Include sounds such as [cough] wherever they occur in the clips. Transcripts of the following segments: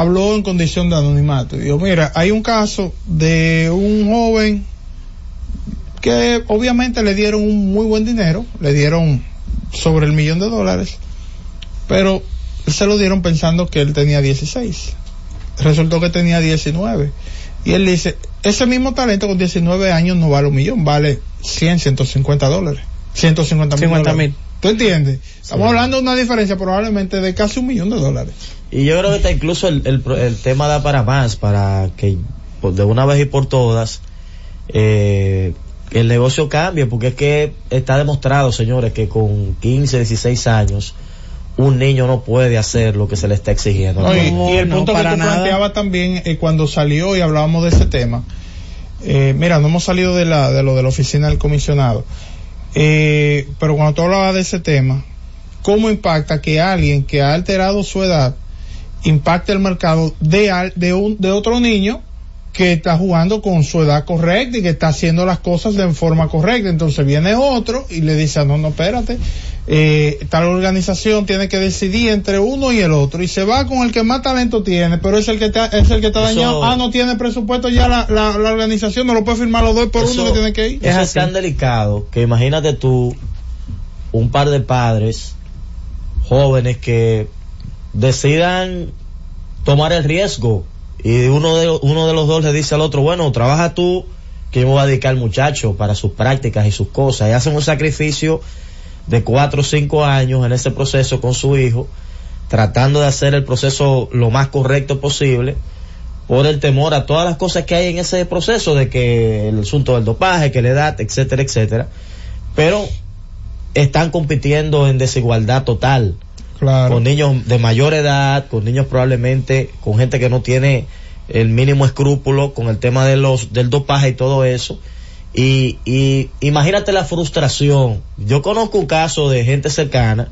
habló en condición de anonimato. Dijo, mira, hay un caso de un joven que obviamente le dieron un muy buen dinero, le dieron sobre el millón de dólares, pero se lo dieron pensando que él tenía 16. Resultó que tenía 19. Y él dice, ese mismo talento con 19 años no vale un millón, vale 100, 150 dólares. 150 mil. 50 mil. ¿Tú entiendes? Estamos hablando de una diferencia probablemente de casi un millón de dólares. Y yo creo que está incluso el, el, el tema da para más, para que pues, de una vez y por todas eh, el negocio cambie, porque es que está demostrado, señores, que con 15, 16 años un niño no puede hacer lo que se le está exigiendo. No, y, y el no, punto que tú nada. planteabas también eh, cuando salió y hablábamos de ese tema, eh, mira, no hemos salido de, la, de lo de la oficina del comisionado, eh, pero cuando tú hablabas de ese tema, ¿cómo impacta que alguien que ha alterado su edad impacte el mercado de, de, un, de otro niño que está jugando con su edad correcta y que está haciendo las cosas de forma correcta. Entonces viene otro y le dice, "Ah, no, no, espérate, eh, tal organización tiene que decidir entre uno y el otro y se va con el que más talento tiene, pero es el que está, es el que está dañado. Ah, no tiene presupuesto ya la, la, la organización, no lo puede firmar los dos por Eso- uno que tiene que ir. Eso es, así. tan delicado que imagínate tú un par de padres jóvenes que decidan tomar el riesgo y uno de, uno de los dos le dice al otro, bueno, trabaja tú, que yo me voy a dedicar al muchacho para sus prácticas y sus cosas. Y hacen un sacrificio de cuatro o cinco años en ese proceso con su hijo, tratando de hacer el proceso lo más correcto posible por el temor a todas las cosas que hay en ese proceso de que el asunto del dopaje, que la edad, etcétera, etcétera. Pero están compitiendo en desigualdad total Claro. con niños de mayor edad, con niños probablemente, con gente que no tiene el mínimo escrúpulo con el tema de los del dopaje y todo eso. Y, imagínate la frustración. Yo conozco un caso de gente cercana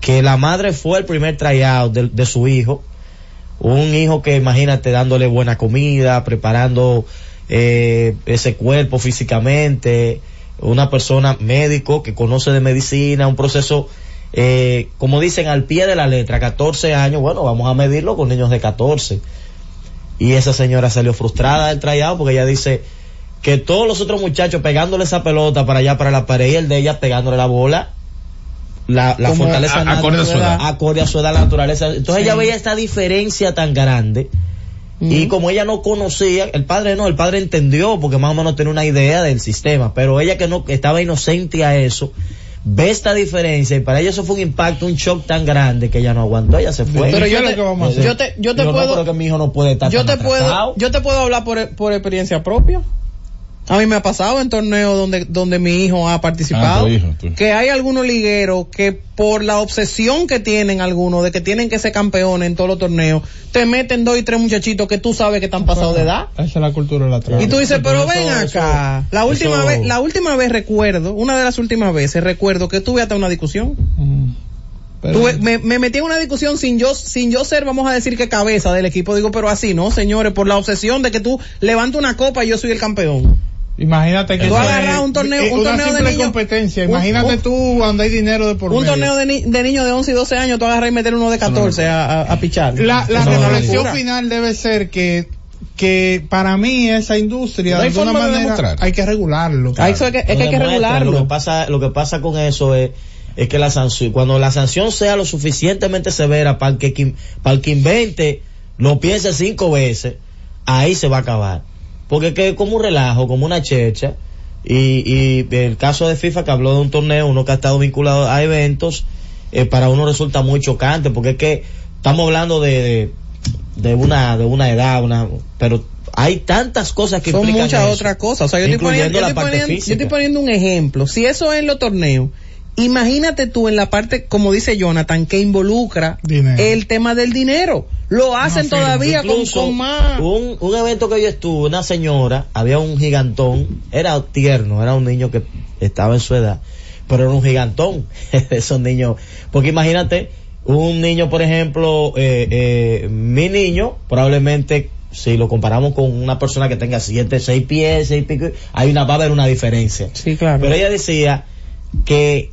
que la madre fue el primer tryout de, de su hijo, un hijo que imagínate dándole buena comida, preparando eh, ese cuerpo físicamente, una persona médico que conoce de medicina, un proceso, eh, como dicen, al pie de la letra, 14 años, bueno, vamos a medirlo con niños de 14. Y esa señora salió frustrada del tryout porque ella dice que todos los otros muchachos pegándole esa pelota para allá, para la pared, y el de ella pegándole la bola, la, fortaleza a- acorde a su natural, edad. acorde a su edad, la naturaleza. Entonces ella veía esta diferencia tan grande. Y como ella no conocía, el padre no, el padre entendió porque más o menos tenía una idea del sistema, pero ella que no estaba inocente a eso, ve esta diferencia y para ella eso fue un impacto, un shock tan grande que ella no aguantó, ella se fue. Pero ¿Y yo te, que vamos a yo te, yo te Digo, no, puedo, pero que mi hijo no puede estar yo te puedo, yo te puedo hablar por, por experiencia propia. A mí me ha pasado en torneos donde, donde mi hijo ha participado. Ah, tu hijo, tú. Que hay algunos ligueros que por la obsesión que tienen algunos de que tienen que ser campeones en todos los torneos, te meten dos y tres muchachitos que tú sabes que están pasados de edad. Esa es la cultura de la trampa. Y tú dices, pero Eso- ven eso- acá. La última eso- vez, la última vez recuerdo, una de las últimas veces recuerdo que tuve hasta una discusión. Mm. Pero- Tuve- me, me metí en una discusión sin yo, sin yo ser, vamos a decir que cabeza del equipo. Digo, pero así, no, señores, por la obsesión de que tú levantas una copa y yo soy el campeón. Imagínate que Tú agarras un torneo- es un una torneo de niños- competencia. Imagínate un- tú cuando hay dinero de por Un medio. torneo de, ni- de niños de 11 y 12 años, tú agarras y meter uno de 14 a, a, a pichar. La, la reflexión locura. final debe ser que que para mí esa industria No hay de alguna de manera hay que regularlo. Ah, eso es que, es que hay que regularlo. Lo que pasa, lo que pasa con eso es, es que la sanción, cuando la sanción sea lo suficientemente severa para el que, para el que invente, lo piense cinco veces, ahí se va a acabar. Porque es que es como un relajo, como una checha. Y, y el caso de FIFA que habló de un torneo, uno que ha estado vinculado a eventos, eh, para uno resulta muy chocante, porque es que estamos hablando de, de, de una, de una edad, una, pero hay tantas cosas que Son muchas otras cosas. O sea, yo estoy, poniendo, yo, estoy poniendo, yo estoy poniendo un ejemplo. Si eso es en los torneos, imagínate tú en la parte, como dice Jonathan, que involucra Dinero. el tema del dinero. Lo hacen todavía con, con más. un, un evento que yo estuve, una señora, había un gigantón, era tierno, era un niño que estaba en su edad, pero era un gigantón, [laughs] esos niños, porque imagínate, un niño, por ejemplo, eh, eh, mi niño, probablemente, si lo comparamos con una persona que tenga siete, seis pies, seis pico, hay una, va a haber una diferencia. Sí, claro. Pero ella decía que,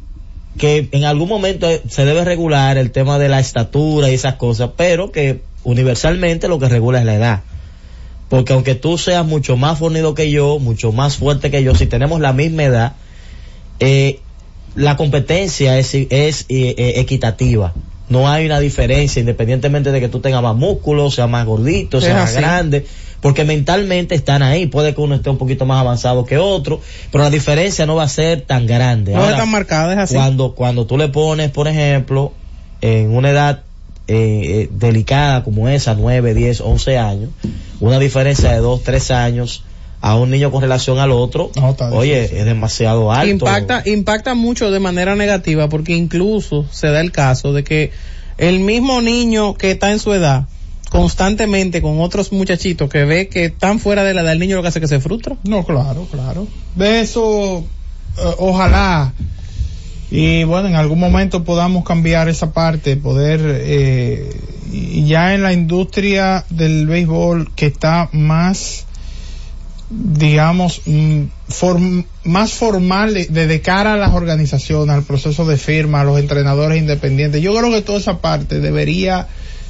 que en algún momento se debe regular el tema de la estatura y esas cosas, pero que universalmente lo que regula es la edad. Porque aunque tú seas mucho más fornido que yo, mucho más fuerte que yo, si tenemos la misma edad, eh, la competencia es, es eh, eh, equitativa. No hay una diferencia independientemente de que tú tengas más músculos, sea más gordito, sea más grande, porque mentalmente están ahí. Puede que uno esté un poquito más avanzado que otro, pero la diferencia no va a ser tan grande. No es tan marcada, es así. Cuando, cuando tú le pones, por ejemplo, en una edad eh, delicada como esa, 9, 10, 11 años, una diferencia de 2, 3 años, a un niño con relación al otro, oye, es demasiado alto. Impacta, impacta mucho de manera negativa porque incluso se da el caso de que el mismo niño que está en su edad, constantemente con otros muchachitos que ve que están fuera de la edad, el niño lo que hace es que se frustra. No, claro, claro. De eso, eh, ojalá, y bueno, en algún momento podamos cambiar esa parte, poder, eh, y ya en la industria del béisbol que está más digamos, mm, más formal de, cara a las organizaciones, al proceso de firma, a los entrenadores independientes. Yo creo que toda esa parte debería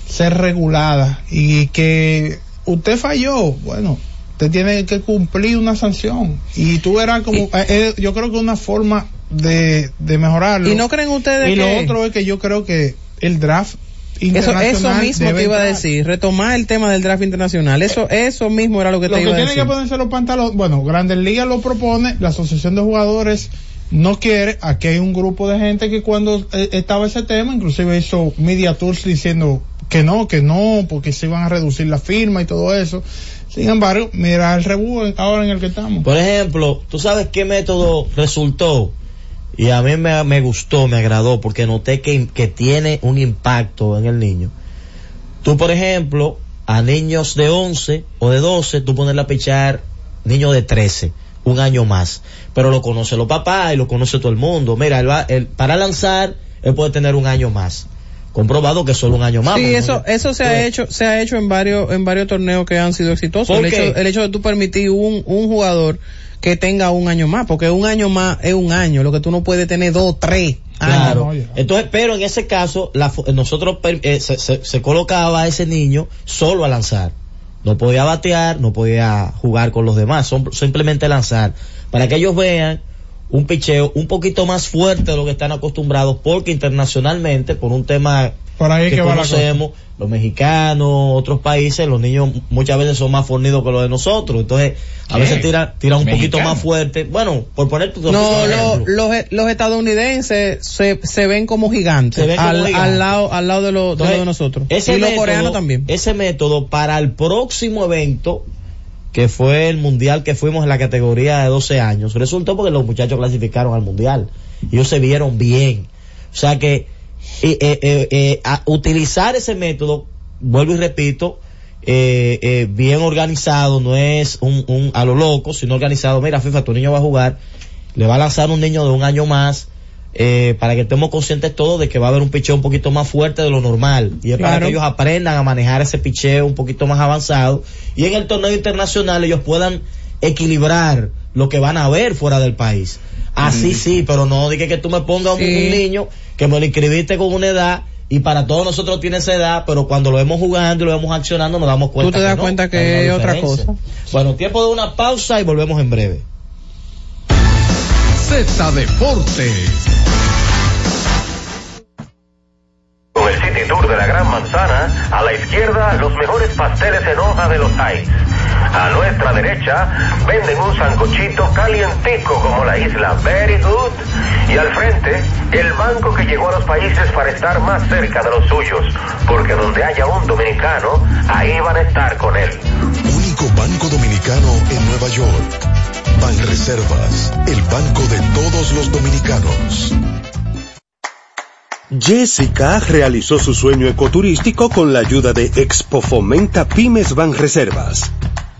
ser regulada y que usted falló, bueno, usted tiene que cumplir una sanción y tú verás como, eh, eh, yo creo que una forma de, de mejorarlo. ¿Y no creen ustedes y lo otro es que yo creo que el draft eso, eso mismo te iba a decir, retomar el tema del draft internacional, eso, eso mismo era lo que te iba a decir. Lo que tienen que ponerse los pantalones, bueno, Grandes Ligas lo propone, la Asociación de Jugadores no quiere, aquí hay un grupo de gente que cuando eh, estaba ese tema, inclusive hizo media tours diciendo que no, que no, porque se iban a reducir la firma y todo eso. Sin embargo, mira el rebú ahora en el que estamos. Por ejemplo, ¿tú sabes qué método resultó? Y a mí me, me gustó, me agradó, porque noté que, que tiene un impacto en el niño. Tú, por ejemplo, a niños de 11 o de 12, tú pones a pichar niños de 13, un año más. Pero lo conoce los papás y lo conoce todo el mundo. Mira, él va, él, para lanzar, él puede tener un año más. Comprobado que solo un año más. Sí, eso, eso se ha hecho, se ha hecho en varios, en varios torneos que han sido exitosos. El hecho, el hecho de tú permitir un, un jugador que tenga un año más, porque un año más es un año, lo que tú no puedes tener dos, tres. Claro. Entonces, pero en ese caso, la, nosotros eh, se, se, colocaba a ese niño solo a lanzar. No podía batear, no podía jugar con los demás, son, simplemente lanzar. Para que ellos vean un picheo un poquito más fuerte de lo que están acostumbrados, porque internacionalmente, por un tema por ahí que, conocemos, los mexicanos, otros países, los niños muchas veces son más fornidos que los de nosotros. Entonces, a veces tiran tira un poquito más fuerte. Bueno, por poner tu No, los, los estadounidenses se, se ven como gigantes al, al, lado, al lado de, lo, de, nosotros. Ese y los coreanos también. Ese método para el próximo evento que fue el mundial que fuimos en la categoría de 12 años, resultó porque los muchachos clasificaron al mundial. Ellos se vieron bien. O sea que eh, eh, eh, a utilizar ese método, vuelvo y repito, bien organizado, no es un, un a lo loco, sino organizado. Mira, FIFA, tu niño va a jugar, le va a lanzar un niño de un año más, para que estemos conscientes todos de que va a haber un picheo un poquito más fuerte de lo normal. Y es para que ellos aprendan a manejar ese picheo un poquito más avanzado. Y en el torneo internacional ellos puedan equilibrar lo que van a ver fuera del país. Así sí, pero no dije que tú me pongas un, niño que me lo inscribiste con una edad y para todos nosotros tiene esa edad, pero cuando lo vemos jugando y lo vemos accionando nos damos cuenta. Tú te das cuenta que es otra cosa. Bueno, tiempo de una pausa y volvemos en breve. Z Deportes. Con el City Tour de la Gran Manzana, a la izquierda los mejores pasteles en hoja de los Heights a nuestra derecha venden un sancochito calientico como la isla Very Good. Y al frente, el banco que llegó a los países para estar más cerca de los suyos. Porque donde haya un dominicano, ahí van a estar con él. Único banco dominicano en Nueva York. Ban Reservas, el banco de todos los dominicanos. Jessica realizó su sueño ecoturístico con la ayuda de Expo Fomenta Pymes Ban Reservas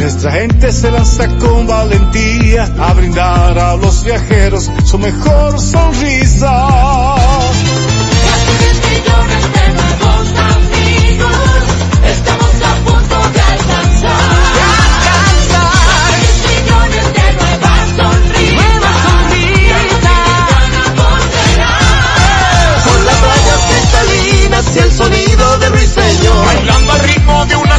Nuestra gente se lanza con valentía a brindar a los viajeros su mejor sonrisa. Casi 10 millones de nuevos amigos, estamos a punto de alcanzar. De alcanzar. 10 millones de nuevas sonrisas. Nuevas sonrisas. Con las playas cristalinas y el sonido del ruiseñor.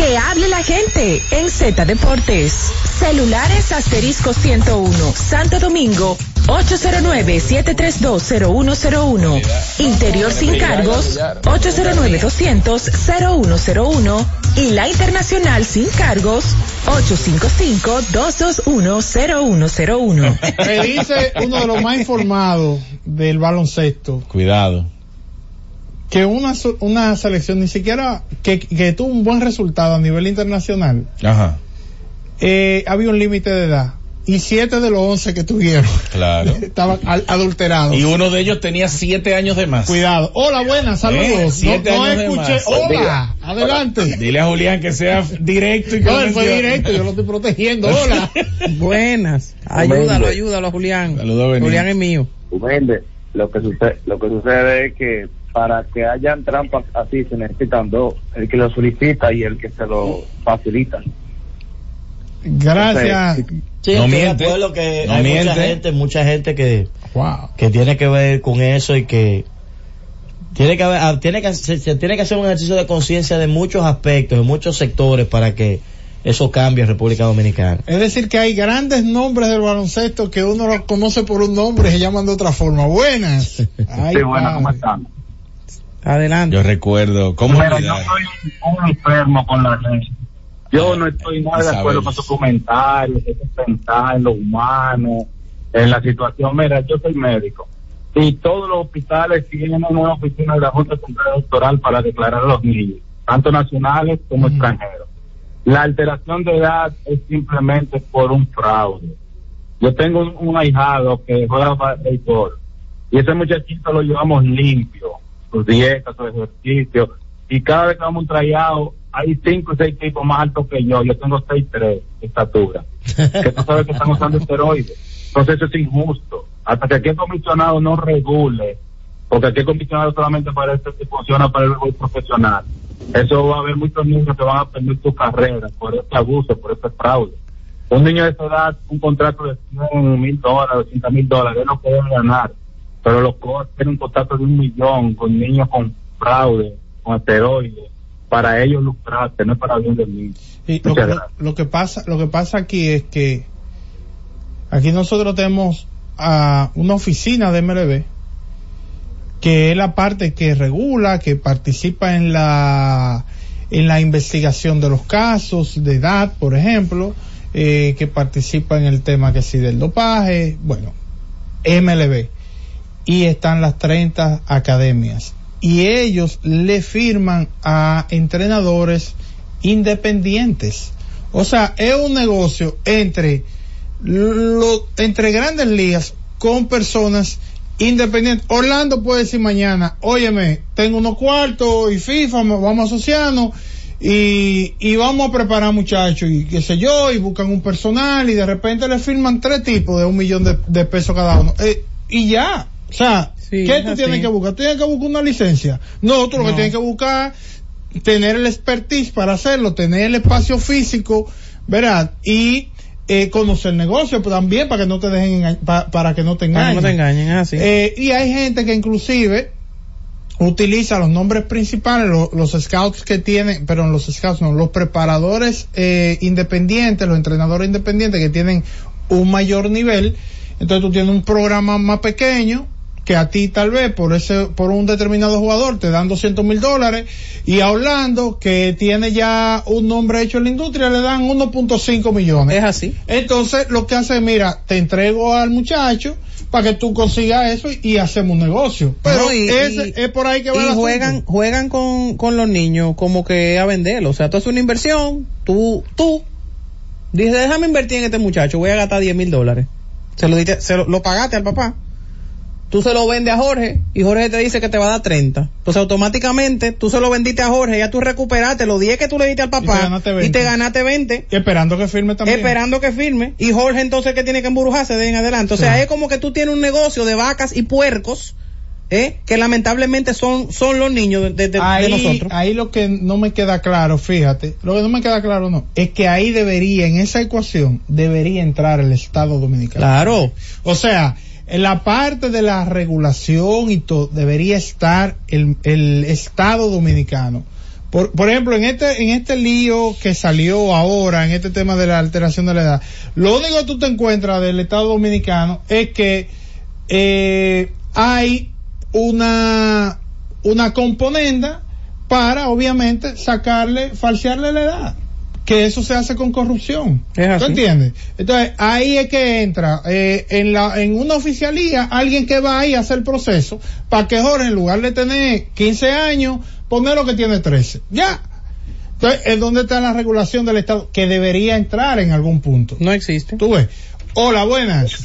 Que hable la gente en Z Deportes. Celulares asterisco 101, Santo Domingo, 809-7320101. Interior sin cargos, 809-200-0101. Y la internacional sin cargos, 855-221-0101. [laughs] Me dice uno de los más informados del baloncesto Cuidado. Que una, una selección ni siquiera que, que tuvo un buen resultado a nivel internacional, Ajá. eh, había un límite de edad. Y siete de los once que tuvieron [laughs] Claro. estaban al- adulterados. Y uno de ellos tenía siete años de más. Cuidado. Hola, buenas, saludos. Eh, no siete no años de escuché. más. Hola, adelante. Dile a Julián que sea directo y que No, él fue directo, yo lo estoy protegiendo. Hola. [laughs] Buenas. Ayúdalo, ayúdalo, Julián. Saludos. Julián es mío. Lo que sucede, lo que sucede es que para que hayan trampas así se necesitan dos, el que lo solicita y el que se lo facilita. Gracias. Sí, No estoy de miente. acuerdo que No hay mucha gente, mucha gente que, Wow. que tiene que ver con eso y que tiene que haber- ah, tiene que se, se tiene que hacer un ejercicio de conciencia de muchos aspectos, de muchos sectores para que eso cambie en República Dominicana. Es decir, que hay grandes nombres del baloncesto que uno los conoce por un nombre y se llaman de otra forma. Buenas. Ay, [laughs] Sí, bueno, ¿cómo están? Adelante. Yo recuerdo, ¿cómo Mira, yo soy un enfermo con la red. Yo no estoy nada de acuerdo con sus comentarios, eso es pensar en lo humano, en la situación. Mira, yo soy médico y todos los hospitales tienen una oficina de la Junta Central Electoral para declarar a los niños, tanto nacionales como extranjeros. La alteración de edad es simplemente por un fraude. Yo tengo un, un ahijado que juega béisbol y ese muchachito lo llevamos limpio, sus dietas, sus ejercicios y cada vez que vamos un trayado hay cinco o seis tipos más altos que yo, yo tengo seis tres de estatura, que tú sabes que están usando esteroides. Entonces eso es injusto. Hasta que aquí el comisionado no regule, porque aquí el comisionado solamente para esto que funciona para el profesional. Eso va a haber muchos niños que van a perder su carrera por este abuso, por este fraude. Un niño de esa edad, un contrato de 100 mil dólares, 80 mil dólares, es lo que debe ganar. Pero los coaches tienen un contrato de un millón con niños con fraude, con esteroides, para ellos lucrarse, no es para bien del niño. Y lo, que- lo que pasa, lo que pasa aquí es que aquí nosotros tenemos a una oficina de MLB que es la parte que regula, que participa en la en la investigación de los casos de edad, por ejemplo, eh, que participa en el tema que sí del dopaje, bueno, MLB. Y están las 30 academias. Y ellos le firman a entrenadores independientes. O sea, es un negocio entre, entre grandes ligas con personas independientes. Orlando puede decir mañana, óyeme, tengo unos cuartos y FIFA, vamos a asociarnos y, y vamos a preparar muchachos y qué sé yo, y buscan un personal y de repente le firman tres tipos de un millón de, de pesos cada uno. Eh, y ya, o sea, Sí, ¿qué tú así. tienes que buscar? Tienes que buscar una licencia. No, tú lo que tienes que buscar tener el expertise para hacerlo, tener el espacio físico, ¿verdad? Y eh, conocer el negocio también para que no te dejen pa- para que no te engañen. no te engañen, así. Eh, y hay gente que inclusive utiliza los nombres principales, lo- los scouts que tienen, pero los scouts no, los preparadores eh, independientes, los entrenadores independientes que tienen un mayor nivel. Entonces tú tienes un programa más pequeño que a ti tal vez por ese, por un determinado jugador te dan 200 mil dólares y a Orlando que tiene ya un nombre hecho en la industria le dan 1.5 millones. Es así. Entonces lo que hace es, mira, te entrego al muchacho para que tú consigas eso y, hacemos un negocio. Pero No, y- ese- y- es por ahí que va el y asunto. juegan juegan con, con los niños como que a venderlo o sea tú haces una inversión tú tú dices déjame invertir en este muchacho voy a gastar 10 mil dólares se lo diste- se lo, lo pagaste al papá tú se lo vendes a Jorge y Jorge te dice que te va a dar 30 entonces automáticamente tú se lo vendiste a Jorge ya tú recuperaste los 10 que tú le diste al Y te papá y 20. te ganaste 20 Y esperando que firme también. esperando que firme y Jorge entonces que tiene que embrujarse de en adelante. O sea, Sí. es como que tú tienes un negocio de vacas y puercos, ¿eh? que lamentablemente son, son los niños de, de- de ahí, nosotros. ahí lo que no me queda claro, fíjate, lo que no me queda claro no, es que ahí debería, en esa ecuación, debería entrar el Estado Dominicano. Claro. O sea, en la parte de la regulación y todo, debería estar el, Estado Dominicano. Por, por ejemplo, en este, en este lío que salió ahora, en este tema de la alteración de la edad, lo único que tú te encuentras del Estado Dominicano es que eh, hay una, una componenda para, obviamente, sacarle, falsearle la edad. Que eso se hace con corrupción. Es así. ¿Tú entiendes? Entonces, ahí es que entra, eh, en la, en una oficialía, alguien que va ahí a hacer el proceso, para que Jorge, en lugar de tener 15 años, poner lo que tiene 13. Ya. Entonces, es donde está la regulación del Estado, que debería entrar en algún punto. No existe. Tú ves. Hola, buenas.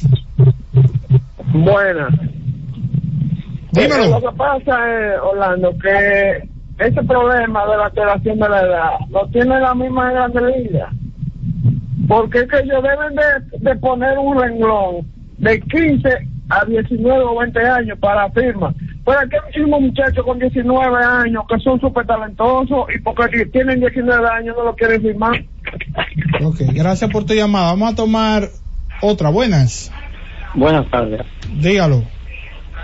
Buenas. Dímelo. Eh, lo que pasa es, Orlando, que ese problema de la alteración de la edad lo tiene la misma Grande Liga. Porque es que ellos deben de, de poner un renglón de 15 a 19 o 20 años para firma. Pero aquí hay muchísimos muchachos con 19 años que son súper talentosos y porque tienen 19 años no lo quieren firmar. Ok, gracias por tu llamada. Vamos a tomar otra. Buenas. Buenas tardes. Dígalo.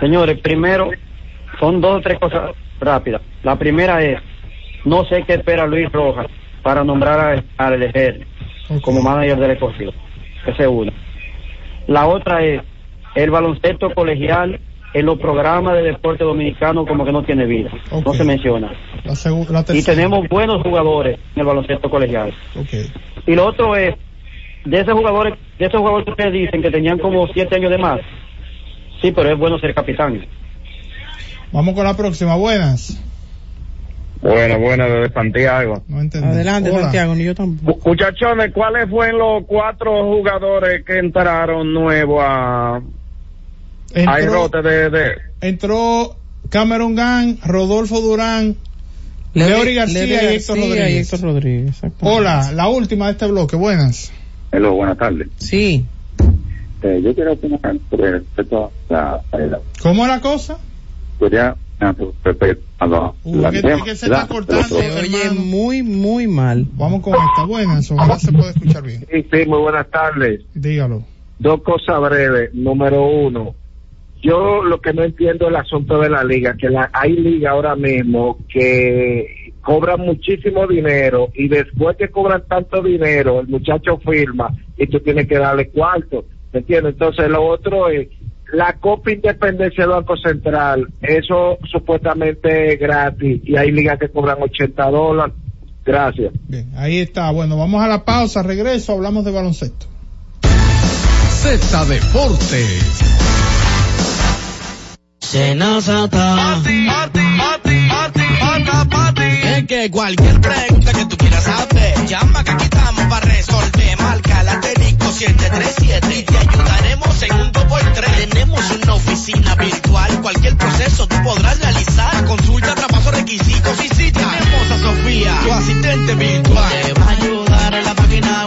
Señores, primero, son dos o tres cosas rápidas. La primera es, no sé qué espera Luis Rojas para nombrar a, a Lejer como manager del escogido. Esa es una. La otra es, el baloncesto colegial en los programas de deporte dominicano como que no tiene vida. No se menciona. La, segu- la Y tenemos buenos jugadores en el baloncesto colegial. Y lo otro es, de esos jugadores, de esos jugadores que ustedes dicen que tenían como siete años de más, sí, pero es bueno ser capitán. Vamos con la próxima. Buenas. Buena, buena, desde Santiago. No entendí. Adelante, Hola. Santiago, ni yo tampoco. Muchachones, ¿cuáles fueron los cuatro jugadores que entraron nuevos a, a Entró, Enrote de, de entró Cameron Gang, Rodolfo Durán, Leori García Leori y Héctor García y Rodríguez. Héctor Rodríguez. Hola, la última de este bloque. Buenas. Hello, buenas tardes. Sí. Eh, yo quiero opinar sobre respecto a la, a la ¿Cómo es la cosa? quería respecto a la, la que- tema, que se está cortando, Se oye muy, muy mal. Vamos con esta. Buenas. Ojalá se pueda escuchar bien. Sí, sí, muy buenas tardes. Dígalo. Dos cosas breves. Número uno, yo lo que no entiendo es el asunto de la liga, que la, hay liga ahora mismo que cobran muchísimo dinero y después que cobran tanto dinero, el muchacho firma y tú tienes que darle cuarto. ¿Me entiendes? Entonces lo otro es la Copa Independencia del Banco Central, eso supuestamente es gratis y hay ligas que cobran 80 dólares. Gracias. Bien, ahí está. Bueno, vamos a la pausa, regreso, hablamos de baloncesto. Z Deportes. Senazata. Que cualquier pregunta que tú quieras saber, llama que aquí estamos para resolver. Marca la asterisco 737 y te ayudaremos en un 2x3. Tenemos una oficina virtual, cualquier proceso tú podrás realizar. Consulta, traspaso, requisitos y si tenemos a Sofía, tu asistente virtual. Te va a ayudar en la página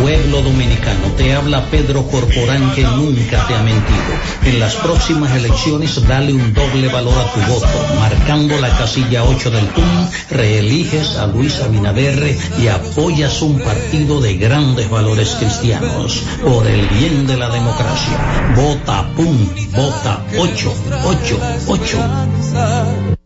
Pueblo dominicano, te habla Pedro Corporán que nunca te ha mentido. En las próximas elecciones dale un doble valor a tu voto. Marcando la casilla 8 del PUM, reeliges a Luis Abinader y apoyas un partido de grandes valores cristianos. Por el bien de la democracia. Vota PUM, vota 8, 8, 8.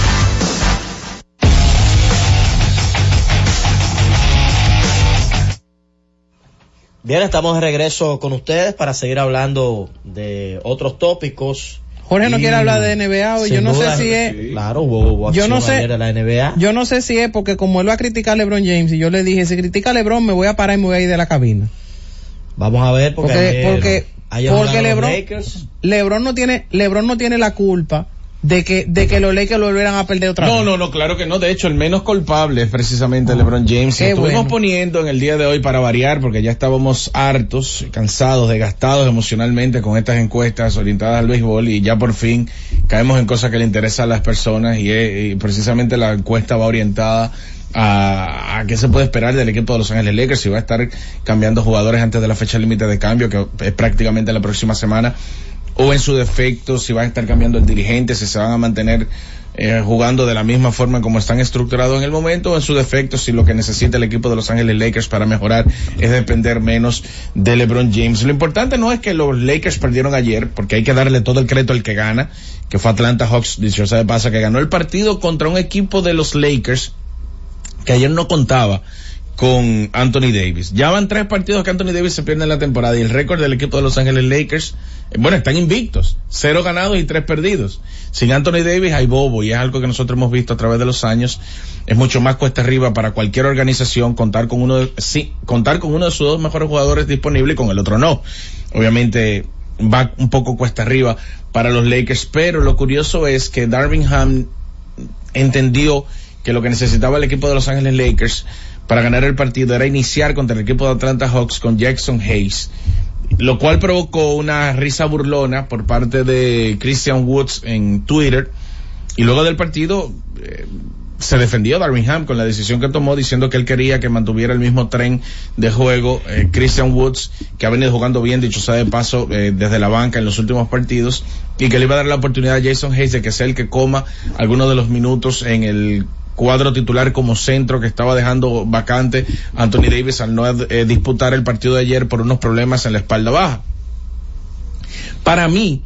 Bien, estamos de regreso con ustedes para seguir hablando de otros tópicos. Jorge no quiere hablar de NBA hoy. Yo no duda, sé si es. Claro, hubo, hubo Yo no sé. de la NBA. Yo no sé si es porque como él va a criticar a LeBron James y yo le dije, si critica a LeBron me voy a parar y me voy a ir de la cabina. Vamos a ver, porque, Porque, ayer- porque, ayer porque LeBron. LeBron no tiene, LeBron no tiene la culpa de que, de que los Lakers lo volvieran a perder otra No, vez. no, no, claro que no. De hecho, el menos culpable es precisamente LeBron James. Estuvimos bueno. poniendo en el día de hoy para variar, porque ya estábamos hartos, cansados, desgastados emocionalmente con estas encuestas orientadas al béisbol y ya por fin caemos en cosas que le interesan a las personas y, y precisamente la encuesta va orientada a, a qué se puede esperar del equipo de Los Ángeles Lakers si va a estar cambiando jugadores antes de la fecha límite de cambio que es prácticamente la próxima semana o en su defecto si van a estar cambiando el dirigente, si se van a mantener eh, jugando de la misma forma como están estructurados en el momento, o en su defecto si lo que necesita el equipo de Los Ángeles Lakers para mejorar es depender menos de LeBron James. Lo importante no es que los Lakers perdieron ayer, porque hay que darle todo el crédito al que gana, que fue Atlanta Hawks, dicho sea de pasa, que ganó el partido contra un equipo de los Lakers que ayer no contaba con Anthony Davis. Ya van tres partidos que Anthony Davis se pierde en la temporada y el récord del equipo de Los Ángeles Lakers, eh, bueno, están invictos, cero ganados y tres perdidos. Sin Anthony Davis hay bobo y es algo que nosotros hemos visto a través de los años. Es mucho más cuesta arriba para cualquier organización contar con uno de, contar con uno de sus dos mejores jugadores disponibles y con el otro no. Obviamente va un poco cuesta arriba para los Lakers, pero lo curioso es que Darvin Ham entendió que lo que necesitaba el equipo de Los Ángeles Lakers para ganar el partido era iniciar contra el equipo de Atlanta Hawks con Jackson Hayes, lo cual provocó una risa burlona por parte de Christian Woods en Twitter y luego del partido eh, se defendió Darwin con la decisión que tomó diciendo que él quería que mantuviera el mismo tren de juego eh, Christian Woods que ha venido jugando bien dicho sea de paso eh, desde la banca en los últimos partidos y que le iba a dar la oportunidad a Jason Hayes de que sea el que coma algunos de los minutos en el cuadro titular como centro que estaba dejando vacante Anthony Davis al no eh, disputar el partido de ayer por unos problemas en la espalda baja. Para mí,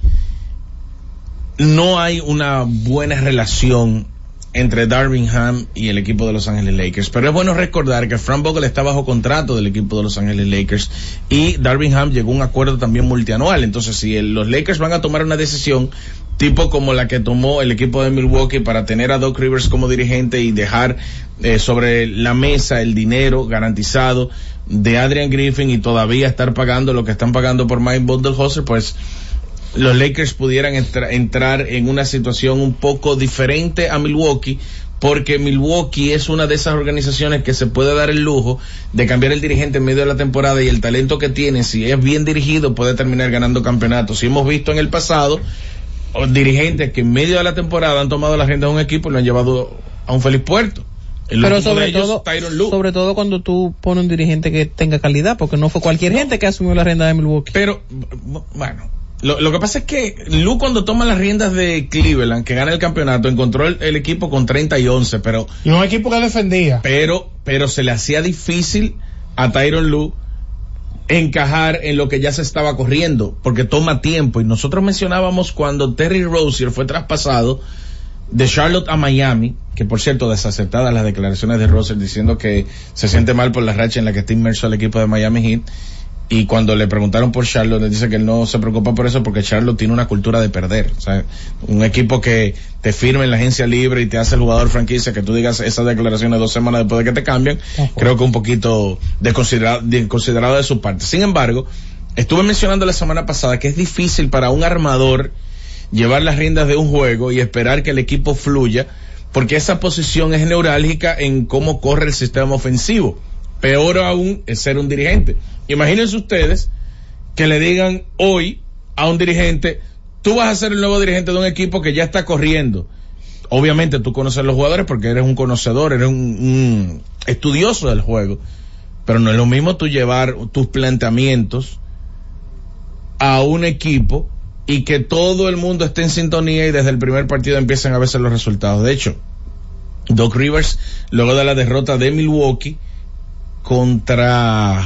no hay una buena relación entre Darvin Ham y el equipo de Los Ángeles Lakers. Pero es bueno recordar que Frank Vogel está bajo contrato del equipo de Los Ángeles Lakers y Darvin Ham llegó a un acuerdo también multianual. Entonces, si los Lakers van a tomar una decisión tipo como la que tomó el equipo de Milwaukee para tener a Doc Rivers como dirigente y dejar eh, sobre la mesa el dinero garantizado de Adrian Griffin y todavía estar pagando lo que están pagando por Mike Budenholzer, pues los Lakers pudieran entra- entrar en una situación un poco diferente a Milwaukee, porque Milwaukee es una de esas organizaciones que se puede dar el lujo de cambiar el dirigente en medio de la temporada y el talento que tiene, si es bien dirigido, puede terminar ganando campeonatos. Y hemos visto en el pasado dirigentes que en medio de la temporada han tomado la agenda de un equipo y lo han llevado a un feliz puerto. El Pero sobre todo, sobre todo cuando tú pones un dirigente que tenga calidad, porque no fue cualquier gente que asumió la rienda de Milwaukee. Pero, bueno, lo, lo que pasa es que Lu cuando toma las riendas de Cleveland, que gana el campeonato, encontró el, el equipo con 30 y 11, pero... Y un equipo que defendía. Pero, pero se le hacía difícil a Tyron Lu encajar en lo que ya se estaba corriendo, porque toma tiempo. Y nosotros mencionábamos cuando Terry Rozier fue traspasado de Charlotte a Miami, que por cierto desacertadas las declaraciones de Rozier diciendo que se siente mal por la racha en la que está inmerso el equipo de Miami Heat. Y cuando le preguntaron por Charlotte, le dice que él no se preocupa por eso porque Charlotte tiene una cultura de perder. O sea, un equipo que te firma en la agencia libre y te hace el jugador franquicia, que tú digas esas declaraciones dos semanas después de que te cambian, creo que un poquito desconsiderado, desconsiderado de su parte. Sin embargo, estuve mencionando la semana pasada que es difícil para un armador llevar las riendas de un juego y esperar que el equipo fluya, porque esa posición es neurálgica en cómo corre el sistema ofensivo. Peor aún es ser un dirigente. Imagínense ustedes que le digan hoy a un dirigente, tú vas a ser el nuevo dirigente de un equipo que ya está corriendo. Obviamente tú conoces a los jugadores porque eres un conocedor, eres un, un estudioso del juego. Pero no es lo mismo tú llevar tus planteamientos a un equipo y que todo el mundo esté en sintonía y desde el primer partido empiecen a verse los resultados. De hecho, Doc Rivers, luego de la derrota de Milwaukee contra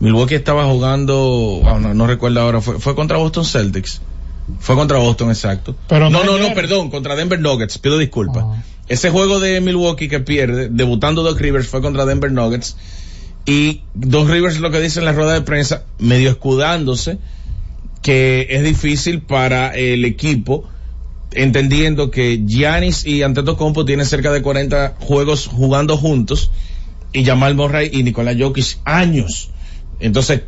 Milwaukee estaba jugando, ah, no, no recuerdo ahora, fue, fue contra Boston Celtics. Fue contra Boston, exacto. Pero no, no no, perdón, contra Denver Nuggets, pido disculpas. Ese juego de Milwaukee que pierde, debutando Doc Rivers, fue contra Denver Nuggets. Y Doc Rivers lo que dice en la rueda de prensa, medio escudándose, que es difícil para el equipo, entendiendo que Giannis y Antetokounmpo tienen cerca de 40 juegos jugando juntos, y Jamal Murray y Nicolás Jokic años. Entonces,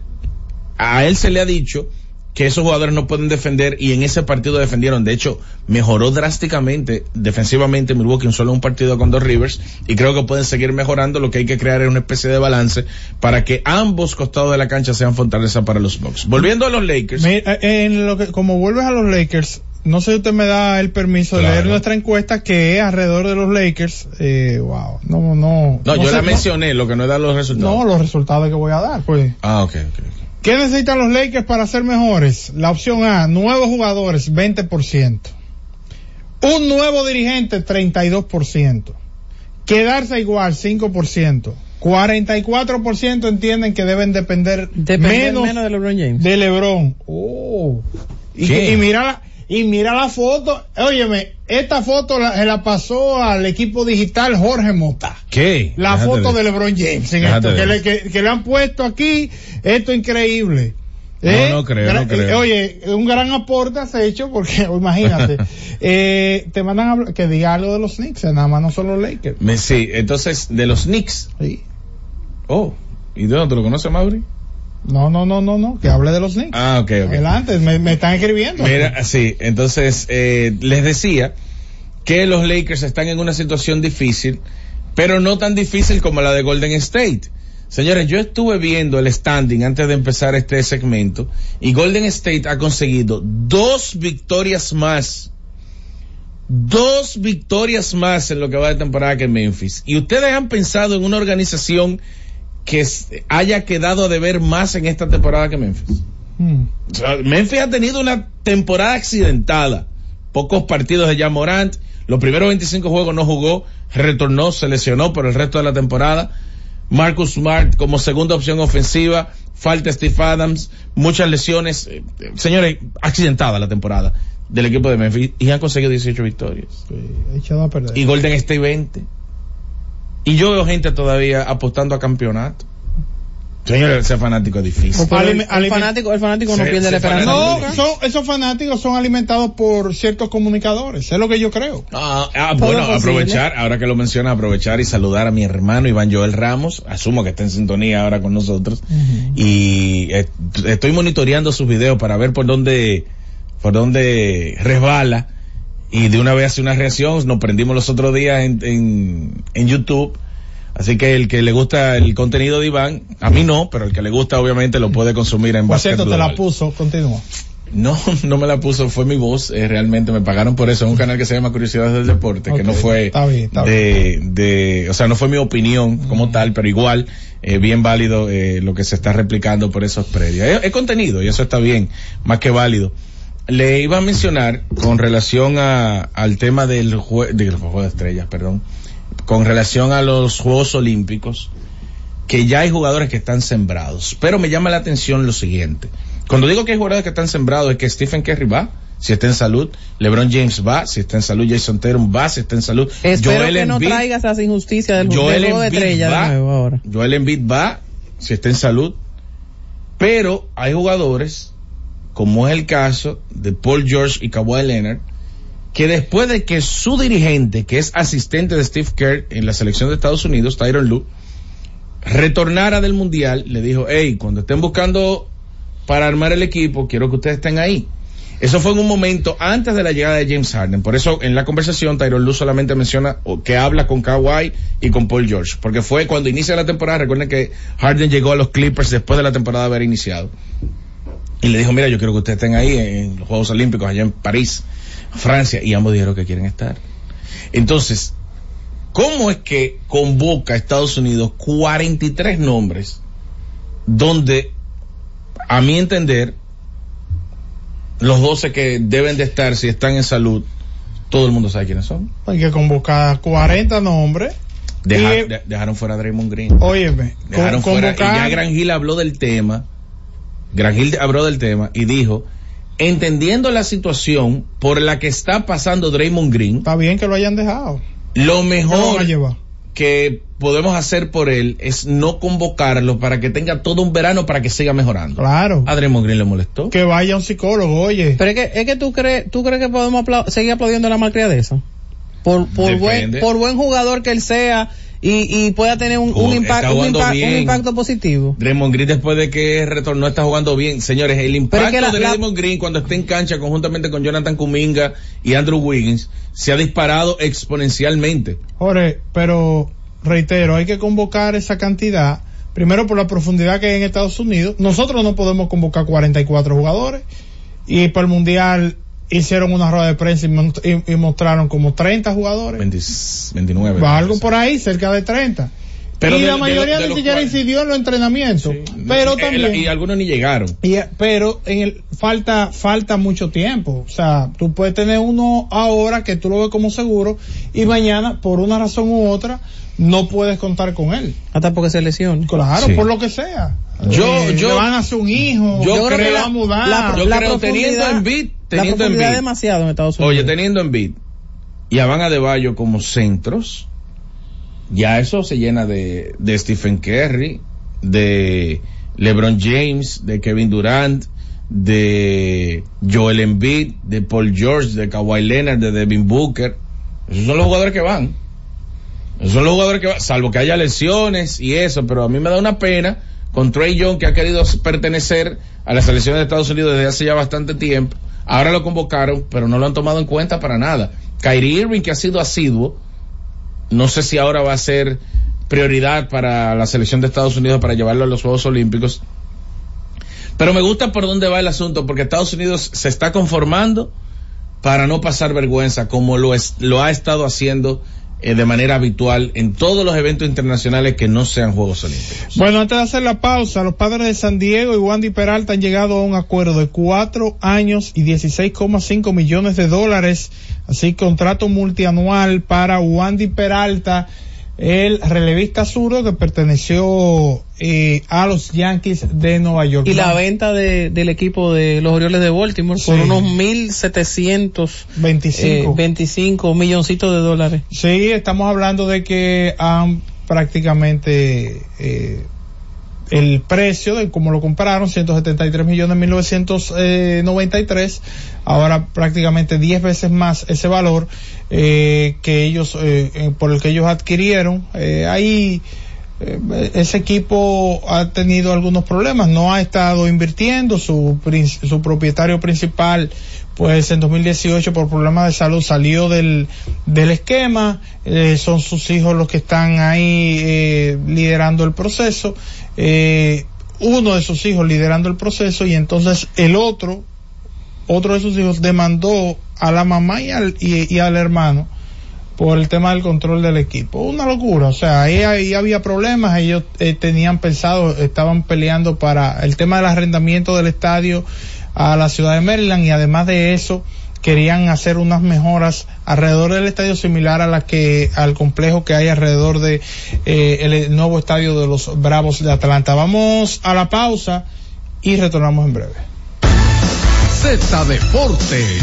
a él se le ha dicho que esos jugadores no pueden defender y en ese partido defendieron. De hecho, mejoró drásticamente defensivamente Milwaukee en solo un partido con dos Rivers y creo que pueden seguir mejorando. Lo que hay que crear es una especie de balance para que ambos costados de la cancha sean fortaleza para los Bucks. Volviendo a los Lakers. Eh, en lo que, como vuelves a los Lakers, no sé si usted me da el permiso de leer nuestra encuesta que es alrededor de los Lakers. Eh, wow, no, no. No, yo sé, la mencioné, lo que no da los resultados. No, los resultados que voy a dar, pues. Ah, ok, ok. ¿Qué necesitan los Lakers para ser mejores? La opción A, nuevos jugadores, 20%. Un nuevo dirigente, 32%. Quedarse igual, 5%. 44% entienden que deben depender, Depender menos, menos de LeBron James. de LeBron. Oh. Y, ¿Qué? que- y mira la, y mira la foto. Óyeme, esta foto la, se la pasó al equipo digital Jorge Mota. ¿Qué? La Déjate foto de- de LeBron James en esto, que le, que, que le han puesto aquí, esto increíble. ¿Eh? No, no creo, no creo. eh, Oye, un gran aporte has hecho porque, [laughs] imagínate, [laughs] eh, te mandan a hablar- que diga algo de los Knicks, nada más no son los Lakers. Sí, entonces, de los Knicks. Sí. Oh, ¿y de dónde lo conoce Mauri? No, no, no, no, no, que hable de los Knicks. Ah, ok, ok. Adelante, me, me están escribiendo. Mira, sí, entonces eh, les decía que los Lakers están en una situación difícil, pero no tan difícil como la de Golden State. Señores, yo estuve viendo el standing antes de empezar este segmento y Golden State ha conseguido dos victorias más. Dos victorias más en lo que va de temporada que Memphis. Y ustedes han pensado en una organización que haya quedado a deber más en esta temporada que Memphis. Hmm. O sea, Memphis ha tenido una temporada accidentada. Pocos partidos de Jan Morant. Los primeros 25 juegos no jugó, retornó, se lesionó por el resto de la temporada. Marcus Smart como segunda opción ofensiva, falta Steve Adams, muchas lesiones. Eh, eh, Señores, accidentada la temporada del equipo de Memphis y han conseguido 18 victorias. Echado a perder. Y Golden State 20. Y yo veo gente todavía apostando a campeonato. Señores, ser fanático es difícil. El, el fanático, el fanático no Se- pierde la esperanza. No, son, esos fanáticos son alimentados por ciertos comunicadores, es lo que yo creo. Ah, ah, bueno, aprovechar, ahora que lo menciona, aprovechar y saludar a mi hermano Iván Joel Ramos, asumo que está en sintonía ahora con nosotros, y eh, estoy monitoreando sus videos para ver por dónde, por dónde resbala, y de una vez hace una reacción, nos prendimos los otros días en, en, en YouTube, así que el que le gusta el contenido de Iván, a mí no, pero el que le gusta obviamente lo puede consumir en Por Basket cierto, te la puso, continúa. No, [laughs] no me la puso, fue mi voz, eh, realmente me pagaron por eso, es un canal que se llama Curiosidades del Deporte, que no fue está bien, está de, de, o sea, no fue mi opinión como tal, pero igual, eh, bien válido eh, lo que se está replicando por esos predios. Es, es contenido y eso está bien, más que válido. Le iba a mencionar con relación a, al tema del jue- del juego de estrellas, perdón, con relación a los Juegos Olímpicos, que ya hay jugadores que están sembrados. Pero me llama la atención lo siguiente. Cuando digo que hay jugadores que están sembrados es que Stephen Curry va, si está en salud, LeBron James va, si está en salud, Jason Tatum va, si está en salud, Espero Joel que no traigas las injusticias del, Joel juego de Embiid estrella va, de nuevo ahora. Joel Embiid va, si está en salud, pero hay jugadores, como es el caso de Paul George y Kawhi Leonard, que después de que su dirigente, que es asistente de Steve Kerr en la selección de Estados Unidos, Tyron Lue, retornara del mundial, le dijo, hey, cuando estén buscando para armar el equipo, quiero que ustedes estén ahí. Eso fue en un momento antes de la llegada de James Harden. Por eso en la conversación Tyron Lue solamente menciona que habla con Kawhi y con Paul George. Porque fue cuando inicia la temporada, recuerden que Harden llegó a los Clippers después de la temporada haber iniciado. Y le dijo, mira, yo quiero que ustedes estén ahí en los Juegos Olímpicos allá en París, Francia. Y ambos dijeron que quieren estar. Entonces, ¿cómo es que convoca a Estados Unidos 43 nombres donde, a mi entender, los 12 que deben de estar, si están en salud, todo el mundo sabe quiénes son? Hay que convocar 40 nombres. Deja- Y- de- dejaron fuera a Draymond Green. Óyeme, Dejaron con- fuera, y ya Gran Gil habló del tema, Gil habló del tema y dijo, entendiendo la situación por la que está pasando Draymond Green, Está bien que lo hayan dejado. lo ¿Qué lo van a mejor que podemos hacer por él es no convocarlo para que tenga todo un verano para que siga mejorando. Claro. A Draymond Green le molestó. Que vaya un psicólogo, oye. Pero es que, es que tú crees, tú crees que podemos apla- seguir aplaudiendo la malcriadeza. Por, por buen, por buen jugador que él sea y, y pueda tener un, Oh, un, impacto, un, un positivo. Draymond Green después de que retornó está jugando bien. Señores, el impacto es que la- de la- Draymond Green cuando está en cancha conjuntamente con Jonathan Kuminga y Andrew Wiggins se ha disparado exponencialmente. Jorge, pero reitero, hay que convocar esa cantidad. Primero por la profundidad que hay en Estados Unidos. Nosotros no podemos convocar 44 jugadores. Y para el Mundial hicieron una rueda de prensa y, mon- y- y mostraron como 30 jugadores. 20 29. Va algo por ahí, cerca de 30. Pero y de- la de- mayoría de ni los siquiera cuales- incidió en los entrenamientos. Pero Eh, también. Y algunos ni llegaron. Y, pero en el, falta, falta mucho tiempo. O sea, tú puedes tener uno ahora que tú lo ves como seguro y mañana, por una razón u otra, no puedes contar con él. Hasta porque se lesione. Claro, Sí. por lo que sea. Yo- Eh, yo- le van a hacer un hijo. yo Yo, creo que va a mudar. la- Yo la creo teniendo Embiid, La teniendo demasiado en Estados Unidos. Oye, teniendo Embiid y a Van Adebayo como centros, Ya eso se llena de, de Stephen Curry, de LeBron James, de Kevin Durant, de Joel Embiid, de Paul George, de Kawhi Leonard, de Devin Booker. Esos son los jugadores que van. Esos son los jugadores que van, salvo que haya lesiones y eso, pero a mí me da una pena con Trey Young que ha querido pertenecer a la selección de Estados Unidos desde hace ya bastante tiempo. Ahora lo convocaron, pero no lo han tomado en cuenta para nada. Kyrie Irving que ha sido asiduo, no sé si ahora va a ser prioridad para la selección de Estados Unidos para llevarlo a los Juegos Olímpicos. Pero me gusta por dónde va el asunto, porque Estados Unidos se está conformando para no pasar vergüenza, como lo, es, lo ha estado haciendo eh, de manera habitual en todos los eventos internacionales que no sean Juegos Olímpicos. Bueno, antes de hacer la pausa, los padres de San Diego y Wandy Peralta han llegado a un acuerdo de cuatro años y 16,5 millones de dólares, así contrato multianual para Wandy Peralta el relevista zurdo que perteneció eh, a los Yankees de Nueva York. Y la venta de, del equipo de los Orioles de Baltimore Sí. por unos 1.725 eh, 25 milloncitos de dólares. Sí, estamos hablando de que han prácticamente eh, el precio de cómo lo compraron, 173 millones en 1993, ahora prácticamente 10 veces más ese valor eh, que ellos, eh, eh, por el que ellos adquirieron. Eh, ahí eh, ese equipo ha tenido algunos problemas, no ha estado invirtiendo, su, su propietario principal pues en 2018 por problemas de salud salió del, del esquema, eh, son sus hijos los que están ahí eh, liderando el proceso, eh, uno de sus hijos liderando el proceso y entonces el otro, otro de sus hijos demandó a la mamá y al, y, al hermano por el tema del control del equipo. Una locura, o sea, ahí, ahí había problemas, ellos eh, tenían pensado, estaban peleando para el tema del arrendamiento del estadio a la ciudad de Maryland y además de eso querían hacer unas mejoras alrededor del estadio similar a la que al complejo que hay alrededor de eh, el nuevo estadio de los Bravos de Atlanta. Vamos a la pausa y retornamos en breve. Z Deportes.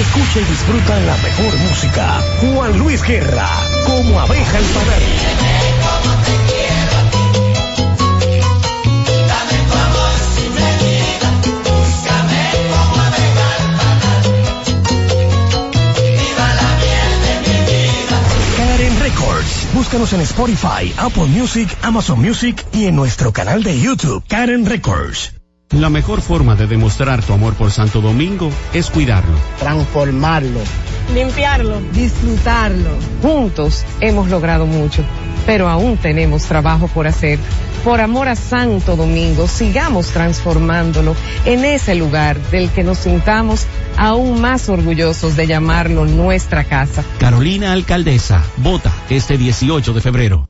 Escucha y disfruta la mejor música. Juan Luis Guerra, como abeja el saber. Búscanos en Spotify, Apple Music, Amazon Music y en nuestro canal de YouTube, Karen Records. La mejor forma de demostrar tu amor por Santo Domingo es cuidarlo. transformarlo, limpiarlo, disfrutarlo. Juntos hemos logrado mucho, pero aún tenemos trabajo por hacer. Por amor a Santo Domingo, sigamos transformándolo en ese lugar del que nos sintamos aún más orgullosos de llamarlo nuestra casa. Carolina Alcaldesa, vota este 18 de febrero.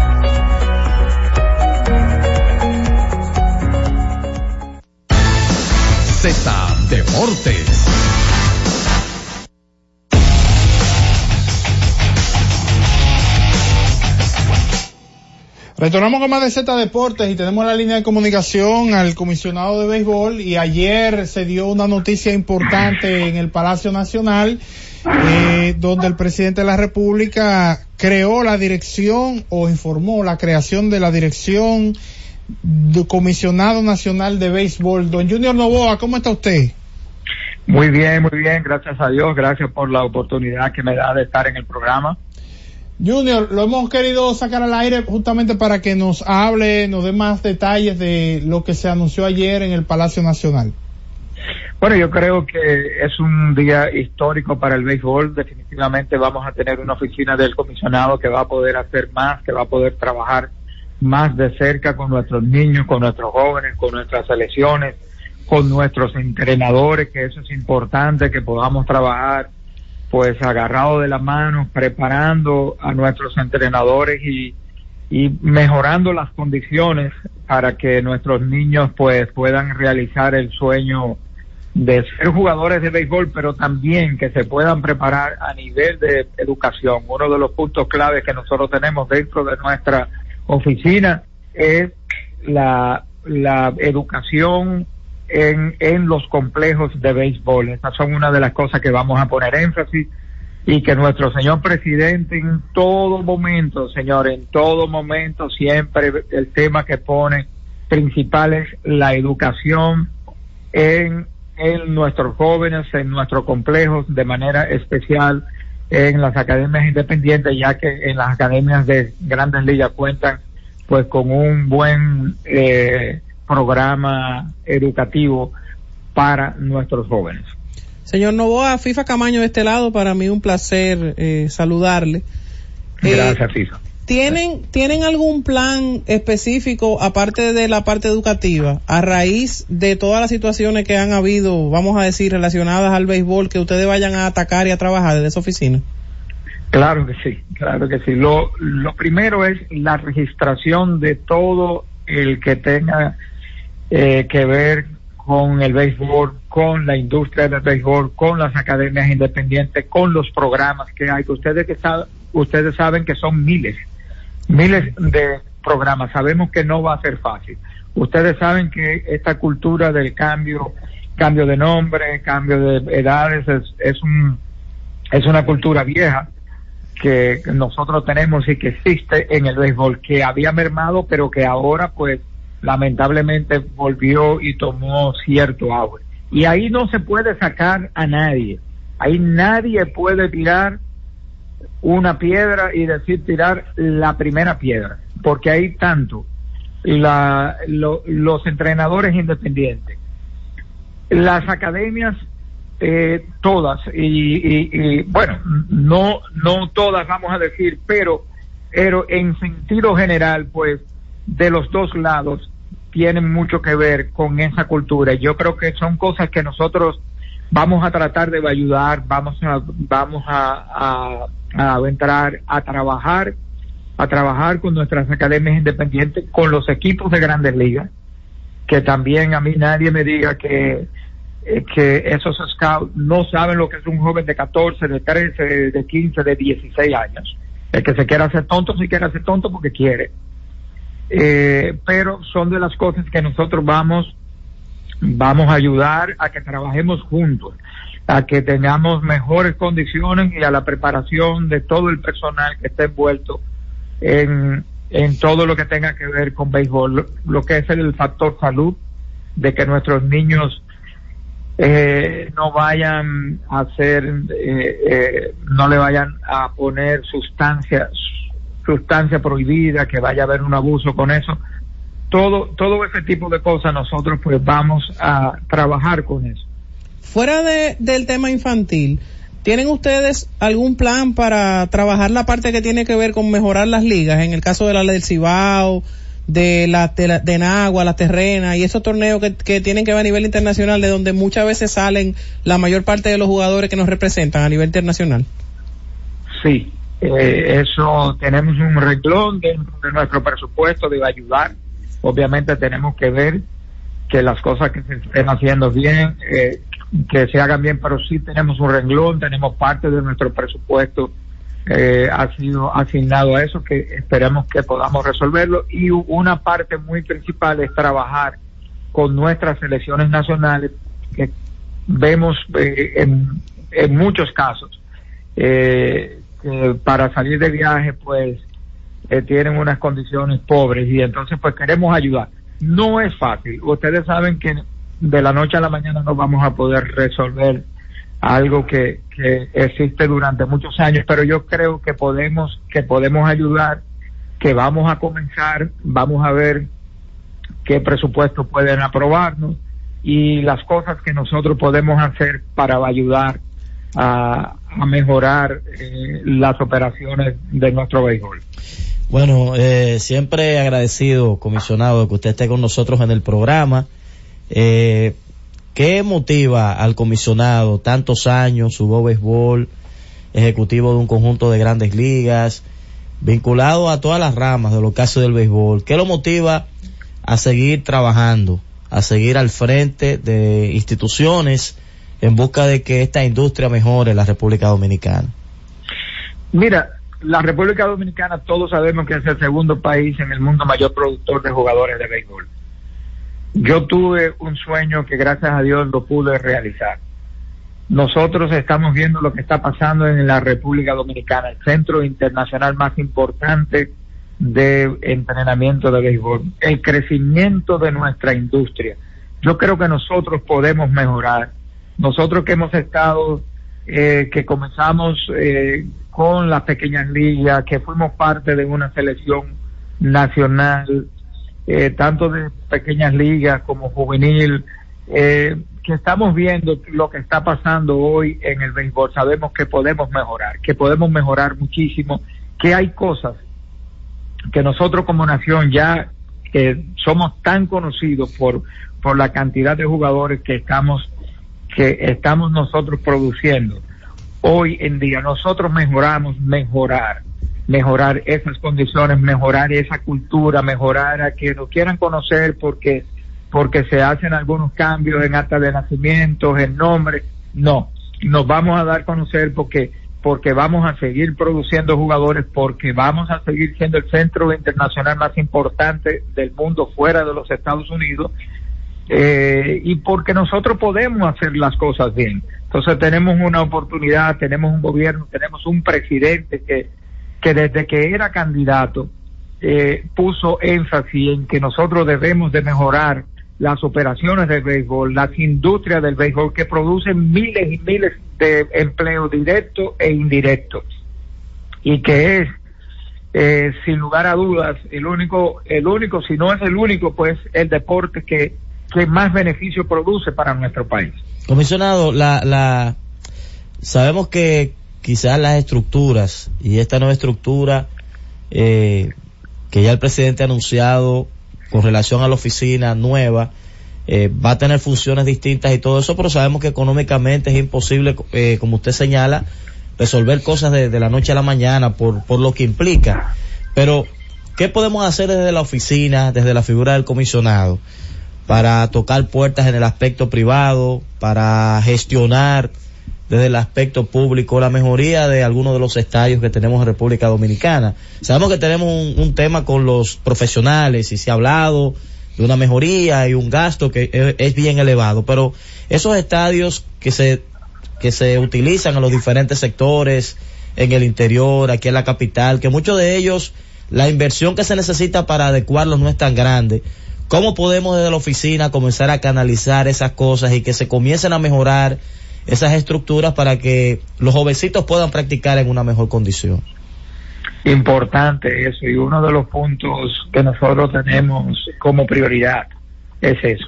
Z Deportes. Retornamos con más de Z Deportes y tenemos la línea de comunicación al comisionado de béisbol y ayer se dio una noticia importante en el Palacio Nacional eh, donde el presidente de la República creó la dirección o informó la creación de la dirección comisionado nacional de béisbol. Don Junior Novoa, ¿cómo está usted? Muy bien, muy bien, gracias a Dios, gracias por la oportunidad que me da de estar en el programa. Junior, lo hemos querido sacar al aire justamente para que nos hable, nos dé más detalles de lo que se anunció ayer en el Palacio Nacional. Bueno, yo creo que es un día histórico para el béisbol. Definitivamente vamos a tener una oficina del comisionado que va a poder hacer más, que va a poder trabajar más de cerca con nuestros niños, con nuestros jóvenes, con nuestras selecciones, con nuestros entrenadores, que eso es importante, que podamos trabajar pues agarrado de la mano, preparando a nuestros entrenadores y, y mejorando las condiciones para que nuestros niños pues puedan realizar el sueño de ser jugadores de béisbol, pero también que se puedan preparar a nivel de educación. Uno de los puntos claves que nosotros tenemos dentro de nuestra oficina es la, la educación en, en los complejos de béisbol. Estas son una de las cosas que vamos a poner énfasis y que nuestro señor presidente en todo momento, señor, en todo momento siempre el tema que pone principal es la educación en, en nuestros jóvenes, en nuestros complejos, de manera especial en las academias independientes, ya que en las academias de grandes ligas cuentan pues con un buen eh, programa educativo para nuestros jóvenes. Señor Novoa, FIFA Camaño de este lado, para mí un placer eh, saludarle. Gracias, Eh, FIFA. ¿Tienen, ¿Tienen algún plan específico, aparte de la parte educativa, a raíz de todas las situaciones que han habido, vamos a decir, relacionadas al béisbol, que ustedes vayan a atacar y a trabajar desde esa oficina? Claro que sí, claro que sí. Lo, lo primero es la registración de todo el que tenga eh, que ver con el béisbol, con la industria del béisbol, con las academias independientes, con los programas que hay. Ustedes que saben, ustedes saben que son miles, miles de programas. Sabemos que no va a ser fácil. Ustedes saben que esta cultura del cambio, cambio de nombre, cambio de edades es, es un es una cultura vieja que nosotros tenemos y que existe en el béisbol, que había mermado, pero que ahora pues lamentablemente volvió y tomó cierto auge. Y ahí no se puede sacar a nadie. Ahí nadie puede tirar una piedra y decir tirar la primera piedra, porque hay tanto la, lo- los entrenadores independientes, las academias eh, todas y, y- y, bueno no no todas vamos a decir pero pero en sentido general pues de los dos lados tienen mucho que ver con esa cultura. Yo creo que son cosas que nosotros vamos a tratar de ayudar vamos a vamos a, a, a entrar a trabajar a trabajar con nuestras academias independientes con los equipos de grandes ligas que también a mí nadie me diga que eh, que esos scouts no saben lo que es un joven de 14, de 13, de, de 15, de 16 años. El que se quiera hacer tonto, se quiere hacer tonto porque quiere. Eh, pero son de las cosas que nosotros vamos, vamos a ayudar a que trabajemos juntos, a que tengamos mejores condiciones y a la preparación de todo el personal que esté envuelto en, en todo lo que tenga que ver con béisbol, lo, que es el factor salud, de que nuestros niños eh, no vayan a hacer, eh, eh, no le vayan a poner sustancias, sustancia prohibida, que vaya a haber un abuso con eso. Todo, todo ese tipo de cosas nosotros pues vamos a trabajar con eso. Fuera de, del tema infantil, ¿tienen ustedes algún plan para trabajar la parte que tiene que ver con mejorar las ligas? En el caso de la del Cibao, de la de, Nagua, la Terrena y esos torneos que, que tienen que ver a nivel internacional, de donde muchas veces salen la mayor parte de los jugadores que nos representan a nivel internacional. Sí, eh, eso tenemos un renglón dentro de nuestro presupuesto de ayudar. Obviamente tenemos que ver que las cosas que se estén haciendo bien, eh, que se hagan bien, pero sí tenemos un renglón, tenemos parte de nuestro presupuesto eh, ha sido asignado a eso, que esperemos que podamos resolverlo. Y una parte muy principal es trabajar con nuestras selecciones nacionales, que vemos eh, en, en muchos casos eh, que para salir de viaje, pues eh, tienen unas condiciones pobres y entonces pues queremos ayudar. No es fácil. Ustedes saben que de la noche a la mañana no vamos a poder resolver algo que, que existe durante muchos años, pero yo creo que podemos que podemos ayudar, que vamos a comenzar, vamos a ver qué presupuestos pueden aprobarnos y las cosas que nosotros podemos hacer para ayudar a, a mejorar eh, las operaciones de nuestro béisbol. Bueno, eh, siempre agradecido, comisionado, que usted esté con nosotros en el programa. Eh, ¿Qué motiva al comisionado tantos años, jugó béisbol, ejecutivo de un conjunto de grandes ligas, vinculado a todas las ramas de los casos del béisbol? ¿Qué lo motiva a seguir trabajando, a seguir al frente de instituciones en busca de que esta industria mejore la República Dominicana? Mira, la República Dominicana todos sabemos que es el segundo país en el mundo mayor productor de jugadores de béisbol. Yo tuve un sueño que gracias a Dios lo pude realizar. Nosotros estamos viendo lo que está pasando en la República Dominicana, el centro internacional más importante de entrenamiento de béisbol, el crecimiento de nuestra industria. Yo creo que nosotros podemos mejorar. Nosotros que hemos estado, eh, que comenzamos eh, con las pequeñas ligas, que fuimos parte de una selección nacional, eh, tanto de pequeñas ligas como juvenil, eh, que estamos viendo lo que está pasando hoy en el béisbol, sabemos que podemos mejorar, que podemos mejorar muchísimo, que hay cosas que nosotros como nación ya que somos tan conocidos por por la cantidad de jugadores que estamos que estamos nosotros produciendo hoy en día. Nosotros mejoramos mejorar mejorar esas condiciones mejorar esa cultura mejorar a que nos quieran conocer porque porque se hacen algunos cambios en acta de nacimiento en nombre no nos vamos a dar a conocer porque porque vamos a seguir produciendo jugadores, porque vamos a seguir siendo el centro internacional más importante del mundo fuera de los Estados Unidos, eh, y porque nosotros podemos hacer las cosas bien. Entonces tenemos una oportunidad, tenemos un gobierno, tenemos un presidente que, que desde que era candidato eh, puso énfasis en que nosotros debemos de mejorar las operaciones del béisbol, las industrias del béisbol que producen miles y miles de empleos directos e indirectos. Y que es eh, sin lugar a dudas el único el único si no es el único pues el deporte que que más beneficio produce para nuestro país. Comisionado, la, la, sabemos que quizás las estructuras y esta nueva estructura eh, que ya el presidente ha anunciado con relación a la oficina nueva eh, va a tener funciones distintas y todo eso, pero sabemos que económicamente es imposible, eh, como usted señala, resolver cosas de, de la noche a la mañana por, por lo que implica. Pero, ¿qué podemos hacer desde la oficina, desde la figura del comisionado, para tocar puertas en el aspecto privado, para gestionar desde el aspecto público la mejoría de algunos de los estadios que tenemos en República Dominicana. Sabemos que tenemos un, tema con los profesionales y se ha hablado de una mejoría y un gasto que es, es bien elevado, pero esos estadios que se que se utilizan en los diferentes sectores, en el interior, aquí en la capital, que muchos de ellos la inversión que se necesita para adecuarlos no es tan grande. ¿Cómo podemos desde la oficina comenzar a canalizar esas cosas y que se comiencen a mejorar esas estructuras para que los jovencitos puedan practicar en una mejor condición? Importante eso y uno de los puntos que nosotros tenemos como prioridad es eso.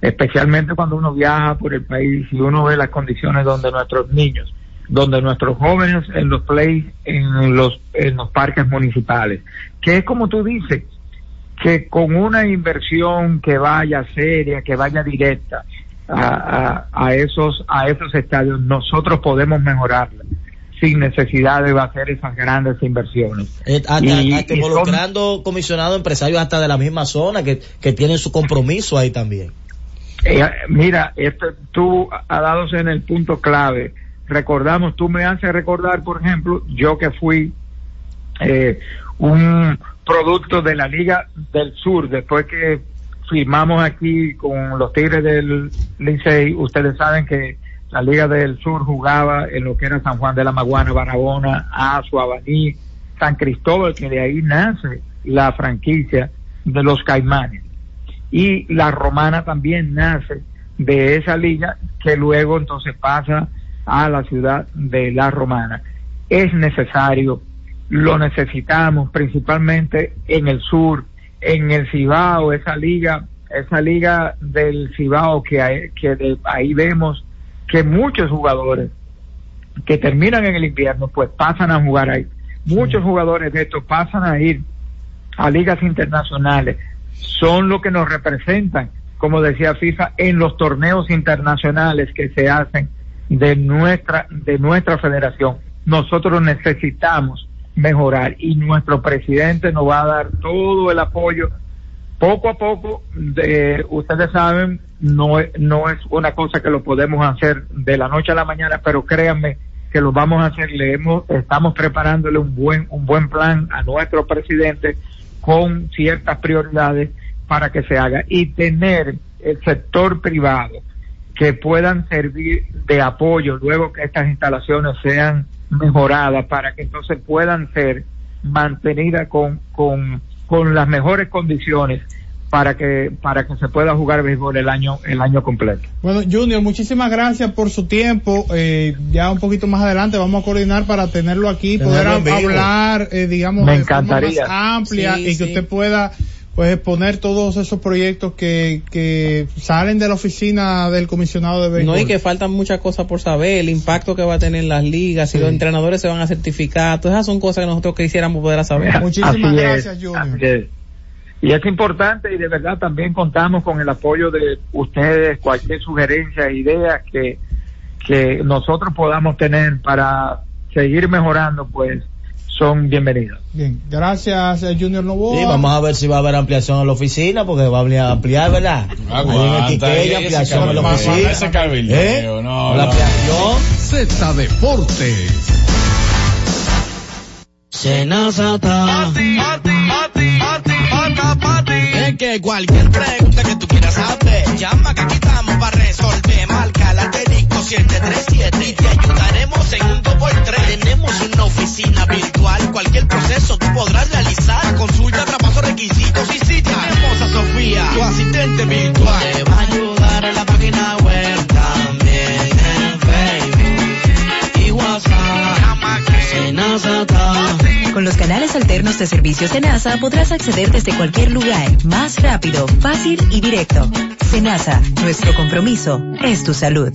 Especialmente cuando uno viaja por el país y uno ve las condiciones donde nuestros niños, donde nuestros jóvenes en los plays, en los, en los parques municipales, que es como tú dices, que con una inversión que vaya seria, que vaya directa a, a, a esos, a esos estadios, nosotros podemos mejorarla sin necesidad de hacer esas grandes inversiones. Eh, hasta, Y- hasta y son- involucrando comisionados empresarios hasta de la misma zona que, que tienen su compromiso ahí también. Eh, mira, este, tú has dado en el punto clave. Recordamos, tú me haces recordar, por ejemplo, yo que fui eh, un producto de la Liga del Sur, después que firmamos aquí con los Tigres del Licey, ustedes saben que la Liga del Sur jugaba en lo que era San Juan de la Maguana, Barahona, Azua, Abaní, San Cristóbal, que de ahí nace la franquicia de los Caimanes. Y la Romana también nace de esa liga que luego entonces pasa a la ciudad de la Romana. Es necesario, lo necesitamos principalmente en el sur, en el Cibao, esa liga, esa liga del Cibao que, hay, que de, ahí vemos que muchos jugadores que terminan en el invierno pues pasan a jugar ahí. Muchos jugadores de estos pasan a ir a ligas internacionales, son lo que nos representan, como decía FIFA, en los torneos internacionales que se hacen de nuestra, de nuestra federación. Nosotros necesitamos mejorar. Y nuestro presidente nos va a dar todo el apoyo. Poco a poco de, ustedes saben no no es una cosa que lo podemos hacer de la noche a la mañana pero créanme que lo vamos a hacer. Le hemos, estamos preparándole un buen un buen plan a nuestro presidente con ciertas prioridades para que se haga. Y tener el sector privado que puedan servir de apoyo luego que estas instalaciones sean mejoradas para que entonces puedan ser mantenidas con, con, con las mejores condiciones para que para que se pueda jugar béisbol el año el año completo. Bueno, Junior, muchísimas gracias por su tiempo. Eh, ya un poquito más adelante vamos a coordinar para tenerlo aquí, poder hablar, eh, digamos, Me de forma más amplia Sí, y que usted pueda pues exponer todos esos proyectos que, que salen de la oficina del comisionado de béisbol. No, y que faltan muchas cosas por saber, el impacto que va a tener las ligas, si Sí. los entrenadores se van a certificar, todas esas son cosas que nosotros quisiéramos poder saber. Así es, así es. Y es importante y de verdad también contamos con el apoyo de ustedes, cualquier sugerencia, idea que, que nosotros podamos tener para seguir mejorando, pues son bienvenidos. Bien, gracias eh, Junior Novoa. Sí, vamos a ver si va a haber ampliación en la oficina, porque va a ampliar, ampliar ¿verdad? Ahí en el Quiqueya, ampliación en la oficina. ese ¿Eh? no, La no. ampliación. Z Deportes. Senazata. Es que cualquier pregunta que tú quieras saber, llama que aquí estamos 737 y te ayudaremos en un 2x3. Tenemos una oficina virtual, cualquier proceso tú podrás realizar. Consulta, traspaso, requisitos y si tenemos a Sofía, tu asistente virtual. Te va a ayudar en la página web también en Facebook y WhatsApp. Senazata. Con los canales alternos de servicios de NASA podrás acceder desde cualquier lugar, más rápido, fácil y directo. Senasa, nuestro compromiso es tu salud.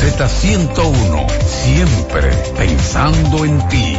Z101, siempre pensando en ti.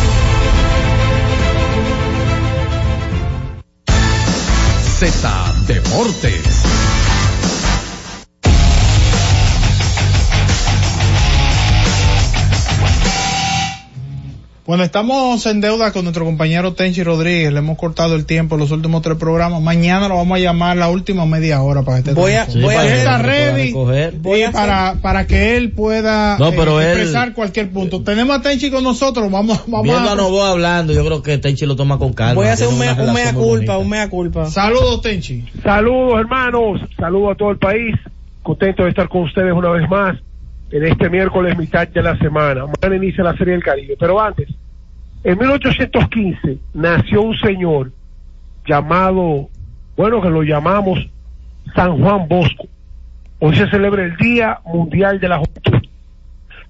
Z Deportes. Bueno, estamos en deuda con nuestro compañero Tenchi Rodríguez. Le hemos cortado el tiempo en los últimos tres programas. Mañana lo vamos a llamar la última media hora para que esté Voy a- con voy a para que puedan ready. Voy y a para, para que él pueda No, pero eh, él- expresar cualquier punto. Tenemos a Tenchi con nosotros. Vamos, vamos Viendo a a... Novoa hablando, yo creo que Tenchi lo toma con calma. Voy a hacer un, mea, un mea culpa, un mea culpa. Saludos, Tenchi. Saludos hermanos, saludos a todo el país, contento de estar con ustedes una vez más en este miércoles mitad de la semana. Mañana inicia la Serie del Caribe, pero antes, en 1815 nació un señor llamado, bueno que lo llamamos San Juan Bosco. Hoy se celebra el Día Mundial de la Juventud.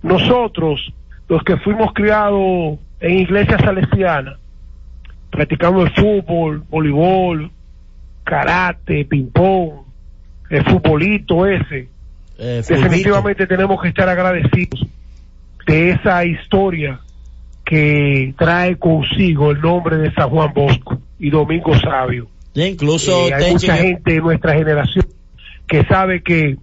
Nosotros, los que fuimos criados en iglesias salesianas, practicando el fútbol, voleibol, karate, ping-pong, el futbolito ese. Eh. Definitivamente tenemos que estar agradecidos de esa historia que trae consigo el nombre de San Juan Bosco y Domingo Sabio. Sí, incluso Eh, hay mucha gente de nuestra generación que sabe que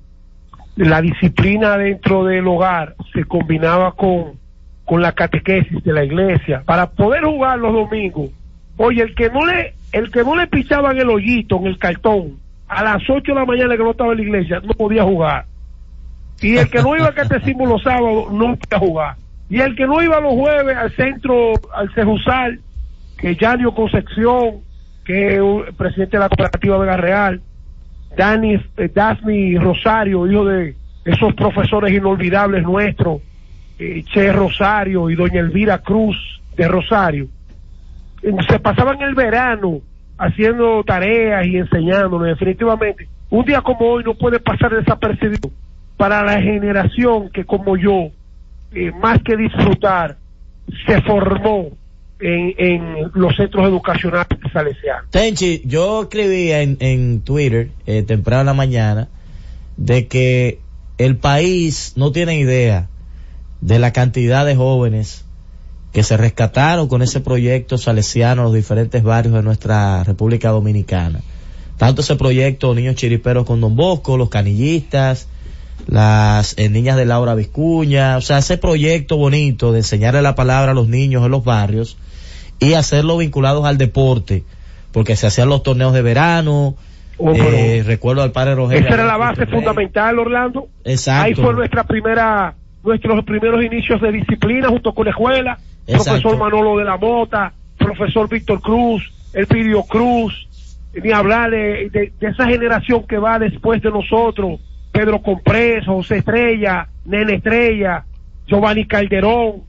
la disciplina dentro del hogar se combinaba con, con la catequesis de la iglesia para poder jugar los domingos. Oye, el que no le, el que no le pichaban el hoyito en el cartón a las 8 de la mañana que no estaba en la iglesia no podía jugar. Y el que no iba al catecismo los sábados no podía jugar. Y el que no iba los jueves al centro, al Cejusal, que Yanio Concepción, que es un- presidente de la cooperativa Vega Real, Dani, eh, Dasmi Rosario, hijo de esos profesores inolvidables nuestros, eh, Che Rosario y doña Elvira Cruz de Rosario, eh, se pasaban el verano haciendo tareas y enseñándonos definitivamente. Un día como hoy no puede pasar desapercibido para la generación que como yo, eh, más que disfrutar, se formó en, en los centros educacionales salesianos. Tenchi, yo escribía en, en Twitter eh, temprano en la mañana de que el país no tiene idea de la cantidad de jóvenes que se rescataron con ese proyecto salesiano en los diferentes barrios de nuestra República Dominicana. Tanto ese proyecto Niños Chiriperos con Don Bosco, los canillistas, las eh, niñas de Laura Vizcuña, o sea, ese proyecto bonito de enseñarle la palabra a los niños en los barrios y hacerlo vinculados al deporte, porque se hacían los torneos de verano, Oh, eh, recuerdo al padre Rogelio. Esa era la base fundamental, Orlando. Exacto. Ahí fue nuestra primera, nuestros primeros inicios de disciplina junto con la escuela. Exacto. Profesor Manolo de la Mota, profesor Víctor Cruz, Elpidio Cruz, ni hablar de, de- de esa generación que va después de nosotros, Pedro Compreso, José Estrella, Nene Estrella, Giovanni Calderón.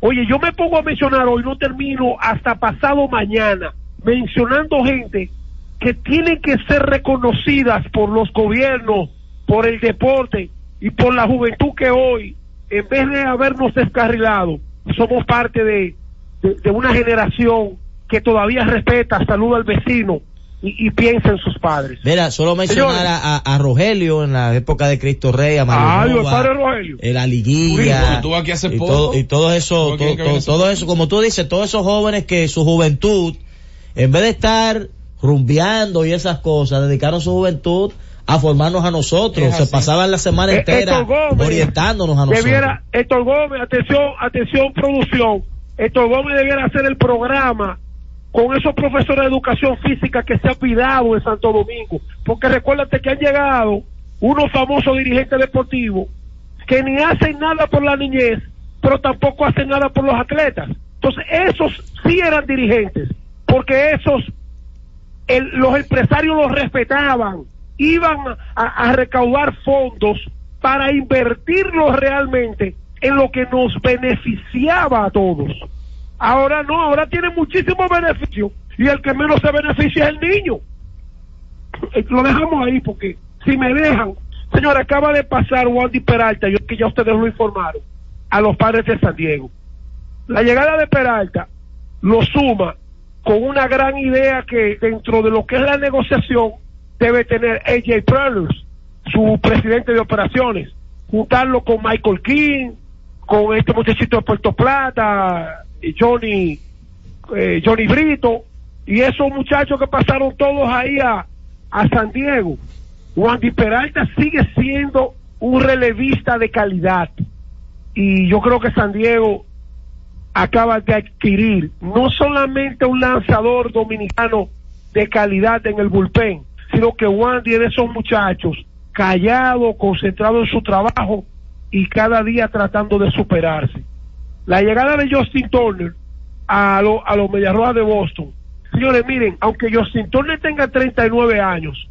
Oye, yo me pongo a mencionar hoy, no termino hasta pasado mañana, mencionando gente que tienen que ser reconocidas por los gobiernos, por el deporte y por la juventud que hoy, en vez de habernos descarrilado, somos parte de, de, de una generación que todavía respeta, saluda al vecino y, y piensa en sus padres. Mira, solo mencionar a, a- a Rogelio en la época de Cristo Rey, a Mario el Nova, padre Rogelio. la liguilla estuvo aquí hace y todo, y todo eso, todo, eso, como tú dices, todos esos jóvenes que su juventud, en vez de estar rumbeando y esas cosas, dedicaron su juventud a formarnos a nosotros, se pasaban la semana Eh, entera Gómez orientándonos a nosotros. Debiera, Héctor Gómez, atención, atención, producción. Héctor Gómez debiera hacer el programa con esos profesores de educación física que se han cuidado en Santo Domingo. Porque recuérdate que han llegado unos famosos dirigentes deportivos que ni hacen nada por la niñez, pero tampoco hacen nada por los atletas. Entonces, esos sí eran dirigentes, porque esos el- los empresarios los respetaban, iban a, a recaudar fondos para invertirlos realmente en lo que nos beneficiaba a todos. Ahora no, ahora tiene muchísimos beneficios y el que menos se beneficia es el niño. Eh, Lo dejamos ahí porque si me dejan, señor, acaba de pasar Wandy Peralta, yo que ya ustedes lo informaron, a los padres de San Diego. La llegada de Peralta lo suma con una gran idea que dentro de lo que es la negociación debe tener AJ Perlers, su presidente de operaciones, juntarlo con Michael King, con este muchachito de Puerto Plata, Johnny, eh, Johnny Brito, y esos muchachos que pasaron todos ahí a, a San Diego. Wandy Peralta sigue siendo un relevista de calidad. Y yo creo que San Diego acaba de adquirir no solamente un lanzador dominicano de calidad en el bullpen, sino que Wandy es de esos muchachos callado, concentrado en su trabajo y cada día tratando de superarse. La llegada de Justin Turner a, lo- a los Mediarrojas de Boston, señores, miren, aunque Justin Turner tenga 39 años,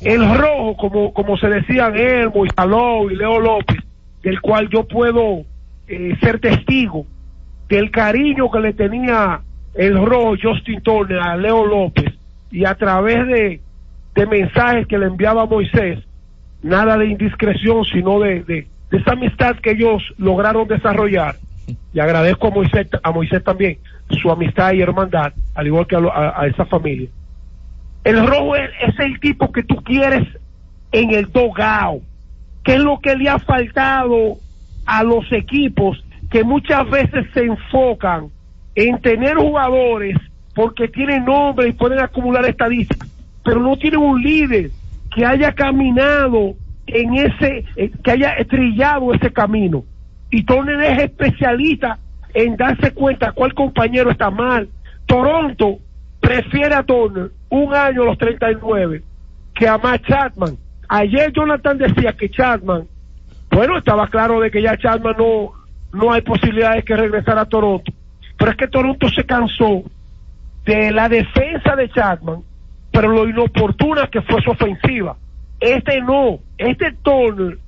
el rojo, como, como se decían Elmo y Saló y Leo López, del cual yo puedo eh, ser testigo del cariño que le tenía el rojo Justin Turner a Leo López y a través de, de mensajes que le enviaba Moisés, nada de indiscreción, sino de, de, de esa amistad que ellos lograron desarrollar. Y agradezco a Moisés, a Moisés también su amistad y hermandad, al igual que a, esa familia. El rojo es, es el tipo que tú quieres en el dogao, que es lo que le ha faltado a los equipos que muchas veces se enfocan en tener jugadores porque tienen nombre y pueden acumular estadísticas, pero no tienen un líder que haya caminado en ese, eh, que haya trillado ese camino. Y Turner es especialista en darse cuenta cuál compañero está mal. Toronto prefiere a Turner un año a los 39 que a Matt Chapman. Ayer Jonathan decía que Chapman, bueno, estaba claro de que ya Chapman no, no hay posibilidades que regresar a Toronto. Pero es que Toronto se cansó de la defensa de Chapman, pero lo inoportuna que fue su ofensiva. Este no, este Turner,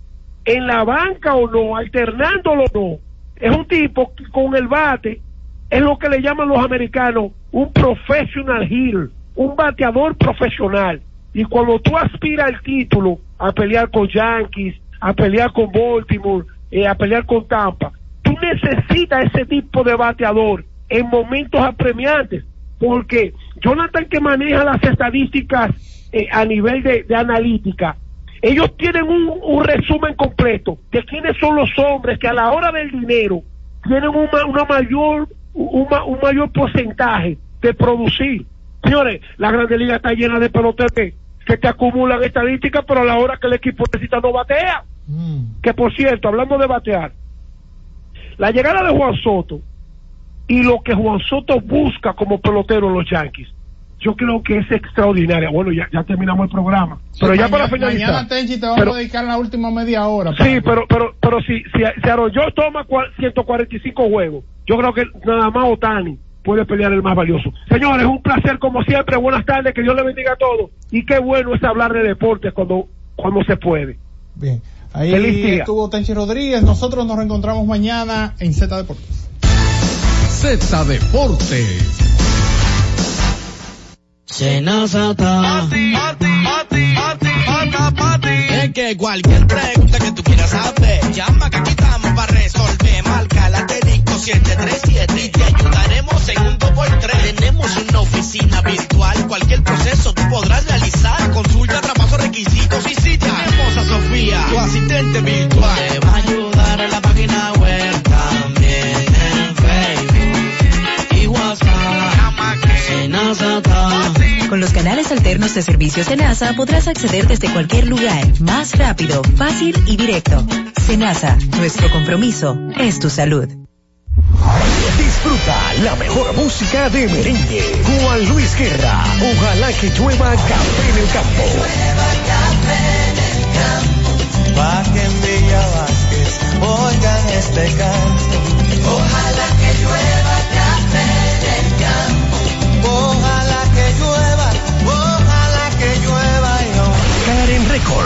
en la banca o no, alternándolo o no, es un tipo que con el bate es lo que le llaman los americanos un professional hitter, un bateador profesional. Y cuando tú aspiras al título, a pelear con Yankees, a pelear con Baltimore, eh, a pelear con Tampa, tú necesitas ese tipo de bateador en momentos apremiantes, porque Jonathan que maneja las estadísticas eh, a nivel de analítica, ellos tienen un, un resumen completo de quiénes son los hombres que a la hora del dinero tienen una, una mayor un, ma- un mayor porcentaje de producir. Señores, la Grande Liga está llena de peloteros que, que te acumulan estadísticas, pero a la hora que el equipo necesita no batea. Que por cierto, hablando de batear, la llegada de Juan Soto y lo que Juan Soto busca como pelotero en los Yankees, yo creo que es extraordinaria. Bueno, ya, ya terminamos el programa. Pero ya para finalizar. Mañana, Tenchi, te vamos pero- a dedicar la última media hora. Sí, pero, pero, pero si, si, si Arroyo toma cua- 145 juegos, yo creo que nada más Otani puede pelear el más valioso. Señores, un placer como siempre. Buenas tardes, que Dios le bendiga a todos. Y qué bueno es hablar de deportes cuando, cuando se puede. Bien. Ahí Feliz día. estuvo Tenchi Rodríguez. Nosotros nos reencontramos mañana en Z Deportes. Z Deportes. Senazata. Es que cualquier pregunta que tú quieras saber, llama que aquí estamos para resolver. Marca la técnico 737 y te ayudaremos en un 2x3. Tenemos una oficina virtual, cualquier proceso tú podrás realizar. Consulta, traspaso, requisitos y si tenemos a Sofía, tu asistente virtual. Te va a ayudar en la página web también en Facebook y WhatsApp. Senazata. Con los canales alternos de servicios Senasa podrás acceder desde cualquier lugar, más rápido, fácil y directo. Senasa, nuestro compromiso es tu salud. Disfruta la mejor música de merengue. Juan Luis Guerra. Ojalá que llueva café en el campo. Pa' que en Villa Vázquez oigan este canto.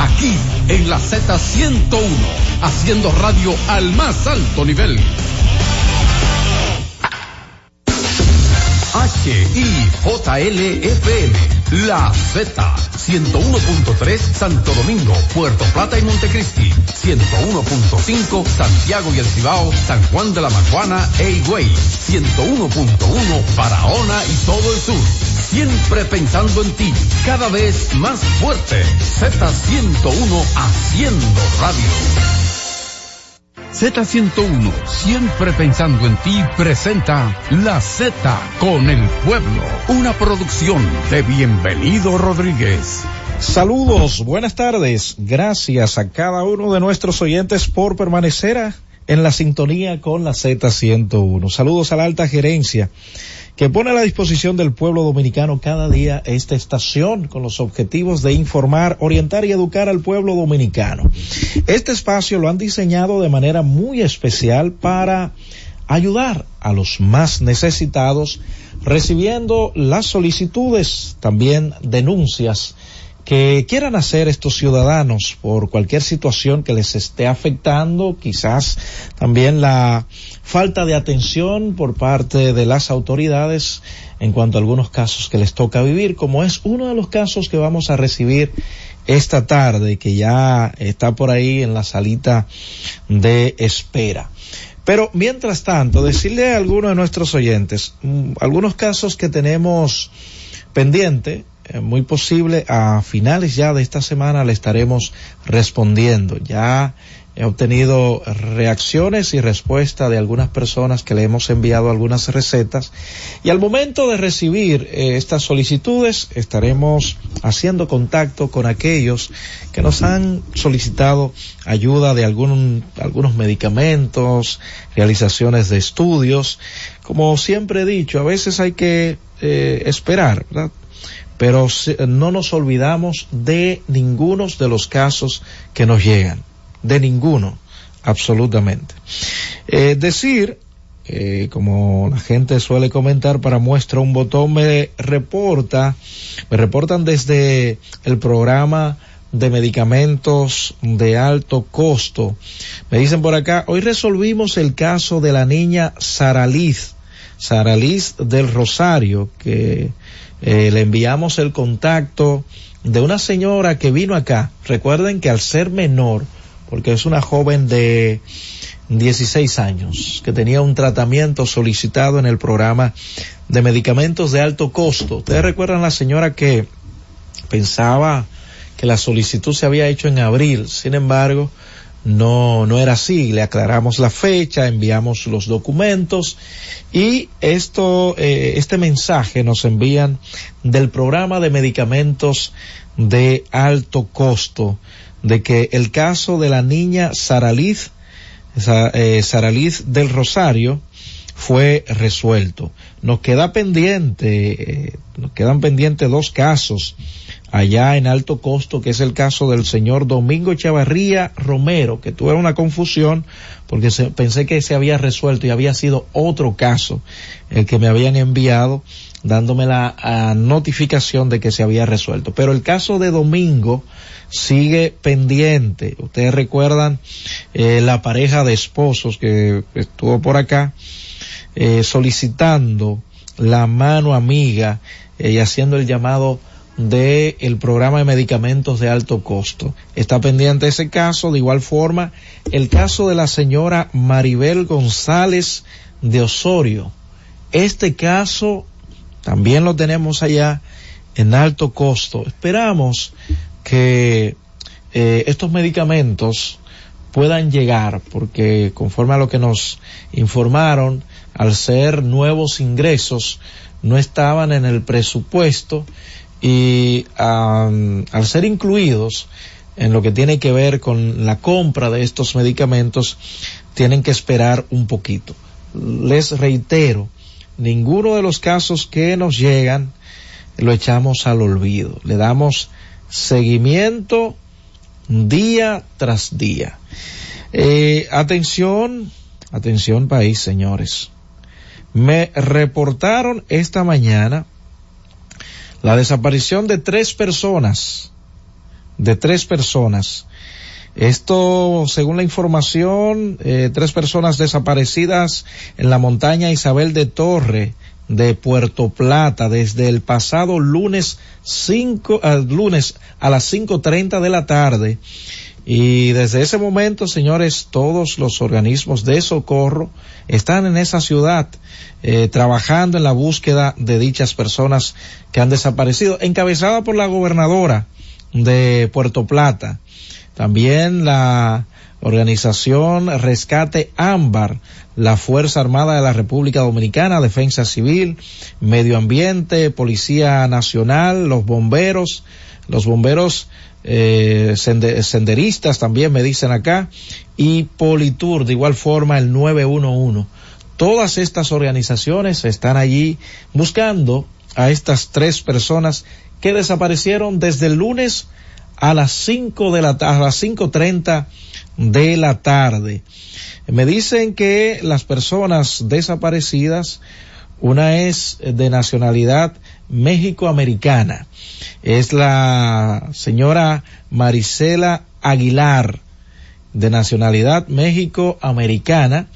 aquí en la Z101, haciendo radio al más alto nivel. HIJLFM, La Z, 101.3 Santo Domingo, Puerto Plata y Montecristi, 101.5 Santiago y El Cibao, San Juan de la Maguana e Higüey, 101.1 Barahona y todo el sur. Siempre pensando en ti, cada vez más fuerte. Z101 haciendo radio. Z101, siempre pensando en ti, presenta La Z con el pueblo, una producción de Bienvenido Rodríguez. Saludos, buenas tardes. Gracias a cada uno de nuestros oyentes por permanecer en la sintonía con la Z101. Saludos a la alta gerencia que pone a la disposición del pueblo dominicano cada día esta estación con los objetivos de informar, orientar y educar al pueblo dominicano. Este espacio lo han diseñado de manera muy especial para ayudar a los más necesitados, recibiendo las solicitudes, también denuncias que quieran hacer estos ciudadanos por cualquier situación que les esté afectando, quizás también la falta de atención por parte de las autoridades en cuanto a algunos casos que les toca vivir, como es uno de los casos que vamos a recibir esta tarde, que ya está por ahí en la salita de espera. Pero mientras tanto, decirle a algunos de nuestros oyentes, algunos casos que tenemos pendiente, muy posible a finales ya de esta semana le estaremos respondiendo. Ya he obtenido reacciones y respuesta de algunas personas que le hemos enviado algunas recetas y al momento de recibir eh, estas solicitudes estaremos haciendo contacto con aquellos que nos han solicitado ayuda de algún, algunos medicamentos, realizaciones de estudios. Como siempre he dicho, a veces hay que eh, esperar, ¿verdad? Pero no nos olvidamos de ninguno de los casos que nos llegan, de ninguno, absolutamente. Eh, decir, eh, como la gente suele comentar para muestra un botón, me reporta, me reportan desde el programa de medicamentos de alto costo. Me dicen por acá, hoy resolvimos el caso de la niña Saraliz, Saraliz del Rosario, que eh, le enviamos el contacto de una señora que vino acá. Recuerden que al ser menor, porque es una joven de 16 años, que tenía un tratamiento solicitado en el programa de medicamentos de alto costo. Ustedes recuerdan la señora que pensaba que la solicitud se había hecho en abril, sin embargo, no, no era así. Le aclaramos la fecha, enviamos los documentos y esto, eh, este mensaje nos envían del programa de medicamentos de alto costo, de que el caso de la niña Saraliz, eh, Saraliz del Rosario, fue resuelto. Nos queda pendiente, eh, nos quedan pendientes dos casos allá en alto costo, que es el caso del señor Domingo Chavarría Romero, que tuve una confusión porque pensé que se había resuelto y había sido otro caso el que me habían enviado dándome la ah, notificación de que se había resuelto. Pero el caso de Domingo sigue pendiente. Ustedes recuerdan eh, la pareja de esposos que estuvo por acá eh, solicitando la mano amiga eh, y haciendo el llamado del el programa de medicamentos de alto costo. Está pendiente ese caso, de igual forma el caso de la señora Maribel González de Osorio. Este caso también lo tenemos allá en alto costo. Esperamos que eh, estos medicamentos puedan llegar porque conforme a lo que nos informaron, al ser nuevos ingresos, no estaban en el presupuesto y al ser incluidos en lo que tiene que ver con la compra de estos medicamentos, tienen que esperar un poquito. Les reitero, ninguno de los casos que nos llegan lo echamos al olvido. Le damos seguimiento día tras día. Eh, atención, atención país, señores. Me reportaron esta mañana la desaparición de tres personas, de tres personas. Esto, según la información, eh, tres personas desaparecidas en la montaña Isabel de Torre de Puerto Plata desde el pasado lunes 5, uh, lunes a las 5.30 de la tarde. Y desde ese momento, señores, todos los organismos de socorro están en esa ciudad eh, trabajando en la búsqueda de dichas personas que han desaparecido, encabezada por la gobernadora de Puerto Plata. También la organización Rescate Ámbar, la Fuerza Armada de la República Dominicana, Defensa Civil, Medio Ambiente, Policía Nacional, los bomberos, los bomberos eh, senderistas también me dicen acá, y Politur, de igual forma el 911. Todas estas organizaciones están allí buscando a estas tres personas que desaparecieron desde el lunes a las 5 de la a las 5.30 de la tarde. Me dicen que las personas desaparecidas, una es de nacionalidad México-americana, es la señora Marisela Aguilar, de nacionalidad México-americana,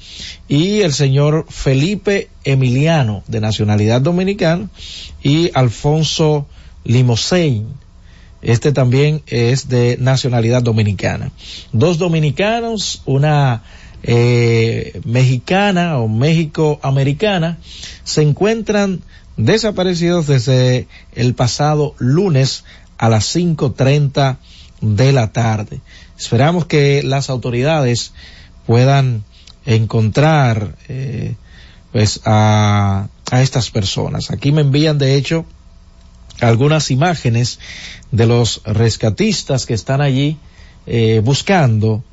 y el señor Felipe Emiliano, de nacionalidad dominicana, y Alfonso Limosein, este también es de nacionalidad dominicana. Dos dominicanos, una eh, mexicana o México-americana, se encuentran desaparecidos desde el pasado lunes a las 5.30 de la tarde. Esperamos que las autoridades puedan encontrar eh, pues a, a estas personas. Aquí me envían de hecho algunas imágenes de los rescatistas que están allí eh, buscando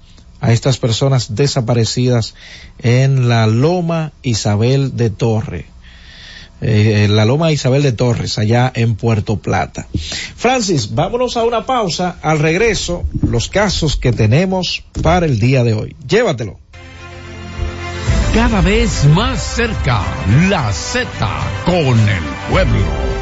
a estas personas desaparecidas en la Loma Isabel de Torre. Eh, la Loma Isabel de Torres, allá en Puerto Plata. Francis, vámonos a una pausa. Al regreso, los casos que tenemos para el día de hoy. Llévatelo. Cada vez más cerca, la Z con el pueblo.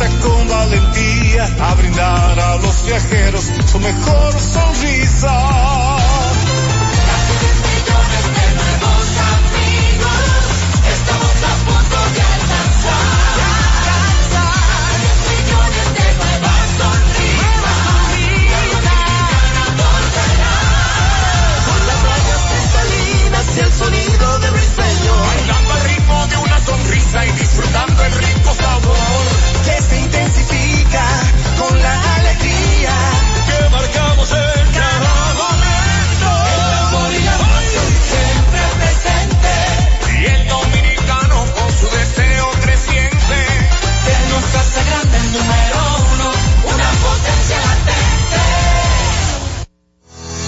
empieza con valentía a brindar a los viajeros su mejor sonrisa.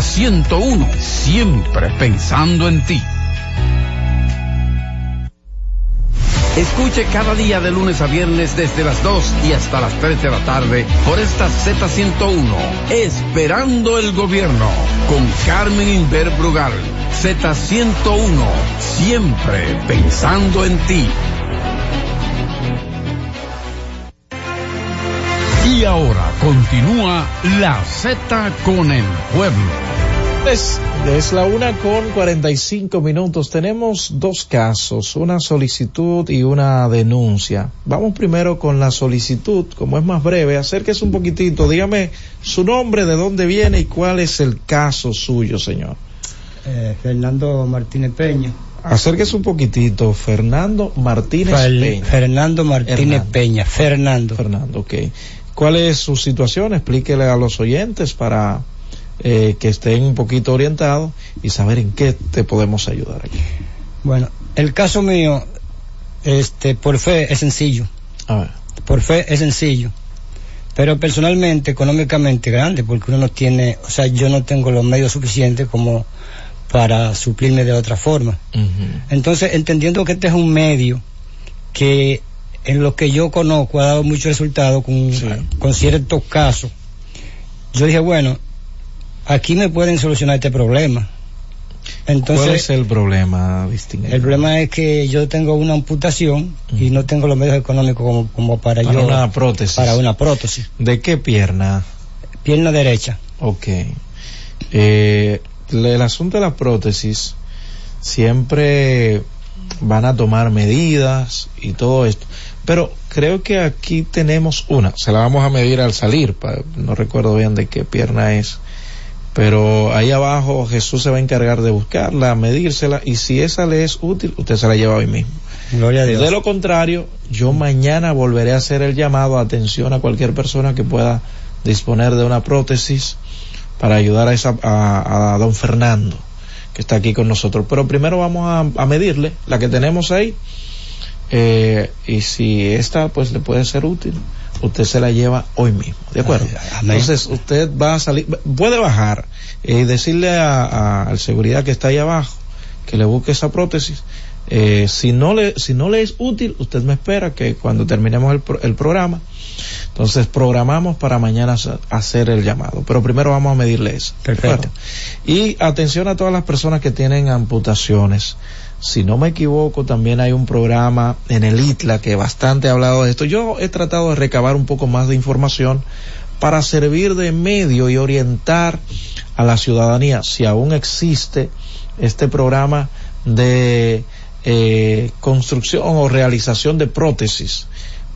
Z101, siempre pensando en ti. Escuche cada día de lunes a viernes desde las 2 y hasta las 3 de la tarde por esta Z101, Esperando el Gobierno, con Carmen Inver Brugal. Z101, siempre pensando en ti. Y ahora continúa la Z con el pueblo. Es, es la una con 45 minutos. Tenemos dos casos, una solicitud y una denuncia. Vamos primero con la solicitud, como es más breve, acérquese un poquitito, dígame su nombre, de dónde viene y cuál es el caso suyo, señor. Eh, Fernando Martínez Peña. Acérquese un poquitito, Fernando Martínez Peña. Fernando Martínez Hernando. Peña. Fernando. Fernando, ok. ¿Cuál es su situación? Explíquele a los oyentes para eh, que estén un poquito orientados y saber en qué te podemos ayudar aquí. Bueno, el caso mío, este, por fe es sencillo. A ver. Por fe es sencillo. Pero personalmente, económicamente grande, porque uno no tiene, o sea, yo no tengo los medios suficientes como para suplirme de otra forma. Entonces, entendiendo que este es un medio que en lo que yo conozco ha dado mucho resultado con, con ciertos casos, yo dije, bueno, aquí me pueden solucionar este problema. Entonces, ¿Cuál es el problema, distinguido? el problema es que yo tengo una amputación y no tengo los medios económicos como, como para, Para yo. una prótesis. Para una prótesis. ¿De qué pierna? Pierna derecha. Ok. Eh, el asunto de la prótesis siempre van a tomar medidas y todo esto. Pero creo que aquí tenemos una. Se la vamos a medir al salir. pa- no recuerdo bien de qué pierna es. Pero ahí abajo Jesús se va a encargar de buscarla, medírsela y si esa le es útil, usted se la lleva hoy mismo. Gloria a Dios. De lo contrario, yo mañana volveré a hacer el llamado, atención a cualquier persona que pueda disponer de una prótesis para ayudar a, esa, a, a don Fernando, que está aquí con nosotros. Pero primero vamos a, a medirle la que tenemos ahí. eh, y si esta pues le puede ser útil, usted se la lleva hoy mismo, ¿de acuerdo? Entonces usted va a salir, puede bajar y decirle a- a- al seguridad que está ahí abajo que le busque esa prótesis. Eh, si no le si no le es útil, usted me espera que cuando terminemos el, pro- el programa, entonces programamos para mañana hacer el llamado. Pero primero vamos a medirle eso. ¿de Perfecto. Y atención a todas las personas que tienen amputaciones. Si no me equivoco, también hay un programa en el ITLA que bastante ha hablado de esto. Yo he tratado de recabar un poco más de información para servir de medio y orientar a la ciudadanía si aún existe este programa de eh, construcción o realización de prótesis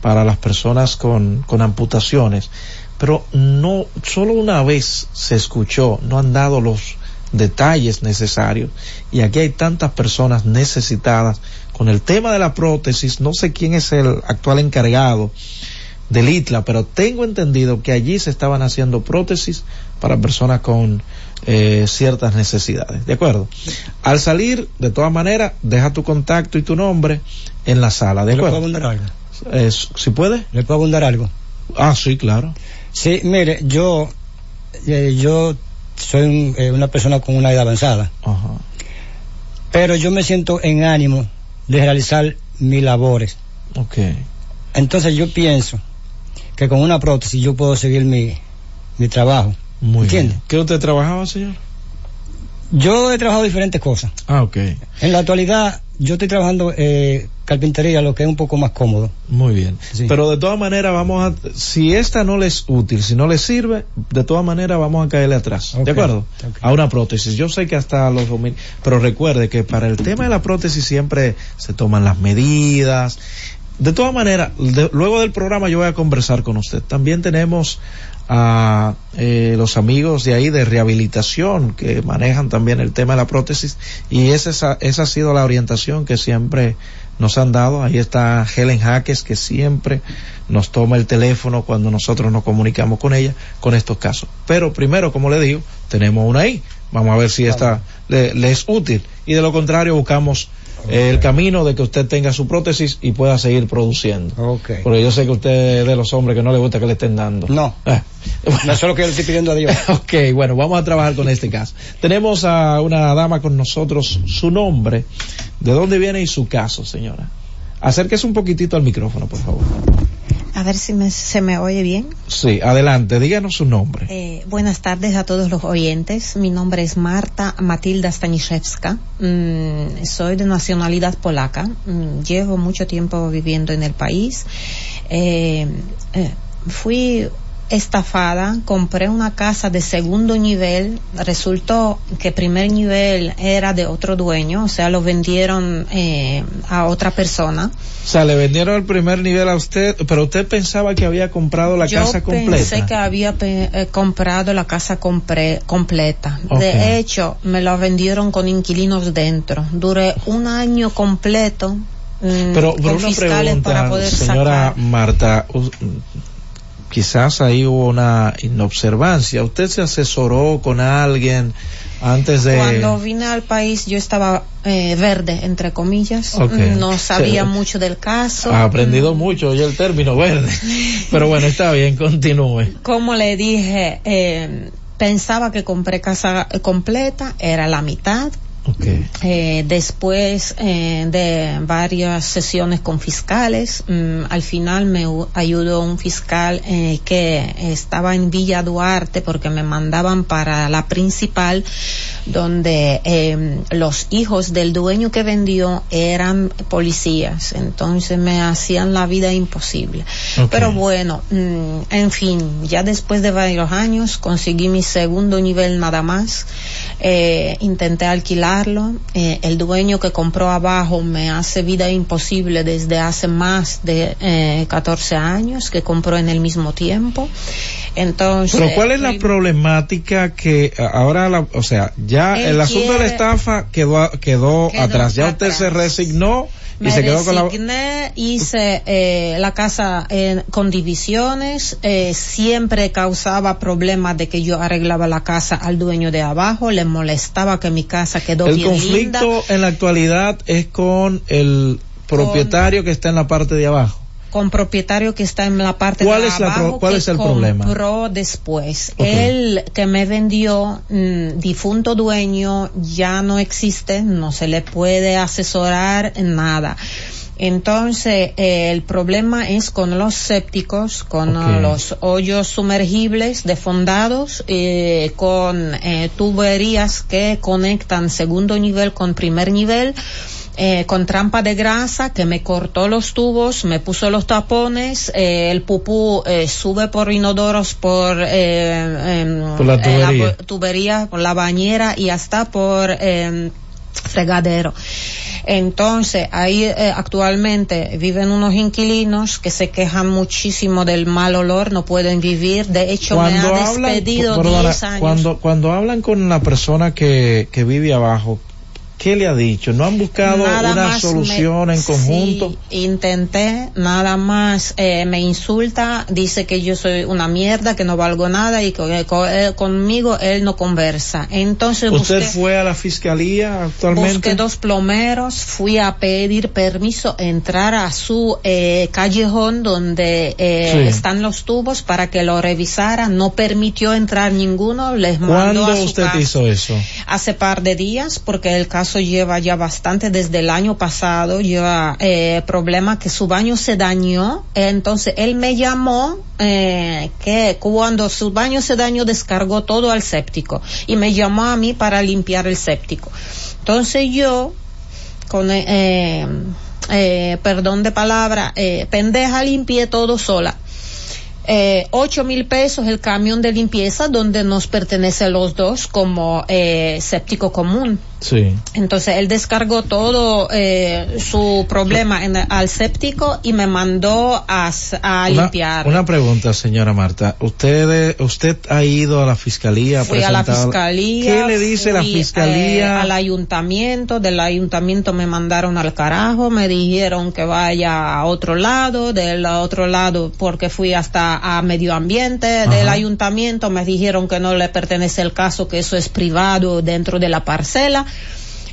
para las personas con, con amputaciones. Pero no, solo una vez se escuchó, no han dado los detalles necesarios y aquí hay tantas personas necesitadas con el tema de la prótesis, no sé quién es el actual encargado, del ITLA, pero tengo entendido que allí se estaban haciendo prótesis para personas con eh, ciertas necesidades. ¿De acuerdo? Al salir, de todas maneras, deja tu contacto y tu nombre en la sala. ¿De ¿Le puedo acuerdo? abundar algo? Eh, si puede. ¿Le puedo abundar algo? Ah, sí, claro. Sí, mire, yo, eh, yo soy un- eh, una persona con una edad avanzada, Ajá. pero yo me siento en ánimo de realizar mis labores. Ok. Entonces yo pienso que con una prótesis yo puedo seguir mi, mi trabajo. Muy ¿Entiende? bien. ¿Qué usted trabajaba, señor? Yo he trabajado diferentes cosas. Ah, ok. En la actualidad yo estoy trabajando eh, carpintería, lo que es un poco más cómodo. Muy bien. Sí. Pero de todas maneras vamos a, si esta no le es útil, si no le sirve, de todas maneras vamos a caerle atrás. ¿De acuerdo? A una prótesis. Yo sé que hasta los pero recuerde que para el tema de la prótesis siempre se toman las medidas. De todas maneras, de- luego del programa yo voy a conversar con usted. También tenemos a eh, los amigos de ahí de rehabilitación que manejan también el tema de la prótesis y esa, esa ha sido la orientación que siempre nos han dado. Ahí está Helen Jaques que siempre nos toma el teléfono cuando nosotros nos comunicamos con ella con estos casos. Pero primero, como le digo, tenemos una ahí. Vamos a ver si esta le, le es útil y de lo contrario buscamos eh, el camino de que usted tenga su prótesis y pueda seguir produciendo. Ok. Porque yo sé que usted es de los hombres que no le gusta que le estén dando. No. [laughs] Eh, No es lo que yo le estoy pidiendo a Dios. [laughs] ok, bueno, vamos a trabajar con este caso. Tenemos a una dama con nosotros, su nombre, de dónde viene y su caso, señora. Acérquese un poquitito al micrófono, por favor. A ver si me- se me oye bien. Sí, adelante, díganos su nombre. Eh, buenas tardes a todos los oyentes. Mi nombre es Marta Matilda Staniszewska. Mm, soy de nacionalidad polaca. Mm, llevo mucho tiempo viviendo en el país. Eh, eh, fui estafada, compré una casa de segundo nivel, resultó que primer nivel era de otro dueño, o sea, lo vendieron eh, a otra persona. O sea, le vendieron el primer nivel a usted, pero usted pensaba que había comprado la Yo casa completa. pensé que había pe- eh, comprado la casa compre- completa. De hecho, me la vendieron con inquilinos dentro. Duré un año completo mm, Pero, pero con una fiscales para pregunta, poder señora sacar. Marta, quizás ahí hubo una inobservancia. ¿Usted se asesoró con alguien antes de...? Cuando vine al país yo estaba eh, verde, entre comillas. Mm, No sabía Sí. mucho del caso. Ha aprendido mucho, oye el término verde. [laughs] Pero bueno, está bien, continúe. Como le dije, eh, pensaba que compré casa eh, completa, era la mitad. Eh, después eh, de varias sesiones con fiscales, mm, al final me ayudó un fiscal eh, que estaba en Villa Duarte porque me mandaban para la principal donde eh, los hijos del dueño que vendió eran policías, entonces me hacían la vida imposible. Pero bueno, mm, en fin, ya después de varios años conseguí mi segundo nivel nada más. Intenté Eh, el dueño que compró abajo me hace vida imposible desde hace más de eh, 14 años que compró en el mismo tiempo. Entonces. Pero ¿cuál es la problemática que a- ahora, la, o sea, ya el asunto de la estafa quedó, quedó, Quedó atrás, ya usted se resignó y me se quedó con la... resigné, hice eh, la casa eh, con divisiones, eh, siempre causaba problemas de que yo arreglaba la casa al dueño de abajo, le molestaba que mi casa quedó El bien linda. conflicto en la actualidad es con el propietario que está en la parte de abajo. Con propietario que está en la parte ¿Cuál de es abajo cuál que es el problema? compró después. Ok. Él que me vendió, mm, difunto dueño, ya no existe, no se le puede asesorar en nada. Entonces, eh, el problema es con los sépticos, con los hoyos sumergibles defondados, eh, con eh, tuberías que conectan segundo nivel con primer nivel, eh, con trampa de grasa que me cortó los tubos, me puso los tapones, eh, el pupú eh, sube por inodoros, por, eh, em, Por la eh, tubería. por la bañera y hasta por em, fregadero. Entonces, ahí eh, actualmente viven unos inquilinos que se quejan muchísimo del mal olor, no pueden vivir. De hecho, me ha despedido perdona, 10 años. cuando, cuando hablan con la persona que, que vive abajo, ¿Qué le ha dicho? ¿No han buscado Nada una solución me- en conjunto? Sí, intenté, nada más eh, me insulta, dice que yo soy una mierda, que no valgo nada y que co- eh, conmigo él no conversa. Entonces ¿Usted busqué, fue a la fiscalía actualmente? busqué dos plomeros, fui a pedir permiso entrar a su eh, callejón donde eh, Sí. están los tubos para que lo revisara. No permitió entrar ninguno, les mandó ¿Cuándo a su usted casa hizo eso? hace par de días porque el caso lleva ya bastante desde el año pasado lleva eh, problema que su baño se dañó. Entonces él me llamó eh, que cuando su baño se dañó descargó todo al séptico y me llamó a mí para limpiar el séptico. Entonces yo con eh, eh, perdón de palabra eh, pendeja limpié todo sola. Eh, ocho mil pesos el camión de limpieza donde nos pertenece los dos como eh, séptico común. Sí. Entonces él descargó todo eh, su problema en- al séptico y me mandó a, s- a Una, limpiar. una pregunta, señora Marta. ¿Usted, usted ha ido a la fiscalía? Fui a la fiscalía. ¿Qué le dice la fui, fiscalía? eh, al ayuntamiento, del ayuntamiento me mandaron al carajo, me dijeron que vaya a otro lado, del otro lado porque fui hasta a medio ambiente, del ayuntamiento me dijeron que no le pertenece el caso, que eso es privado dentro de la parcela.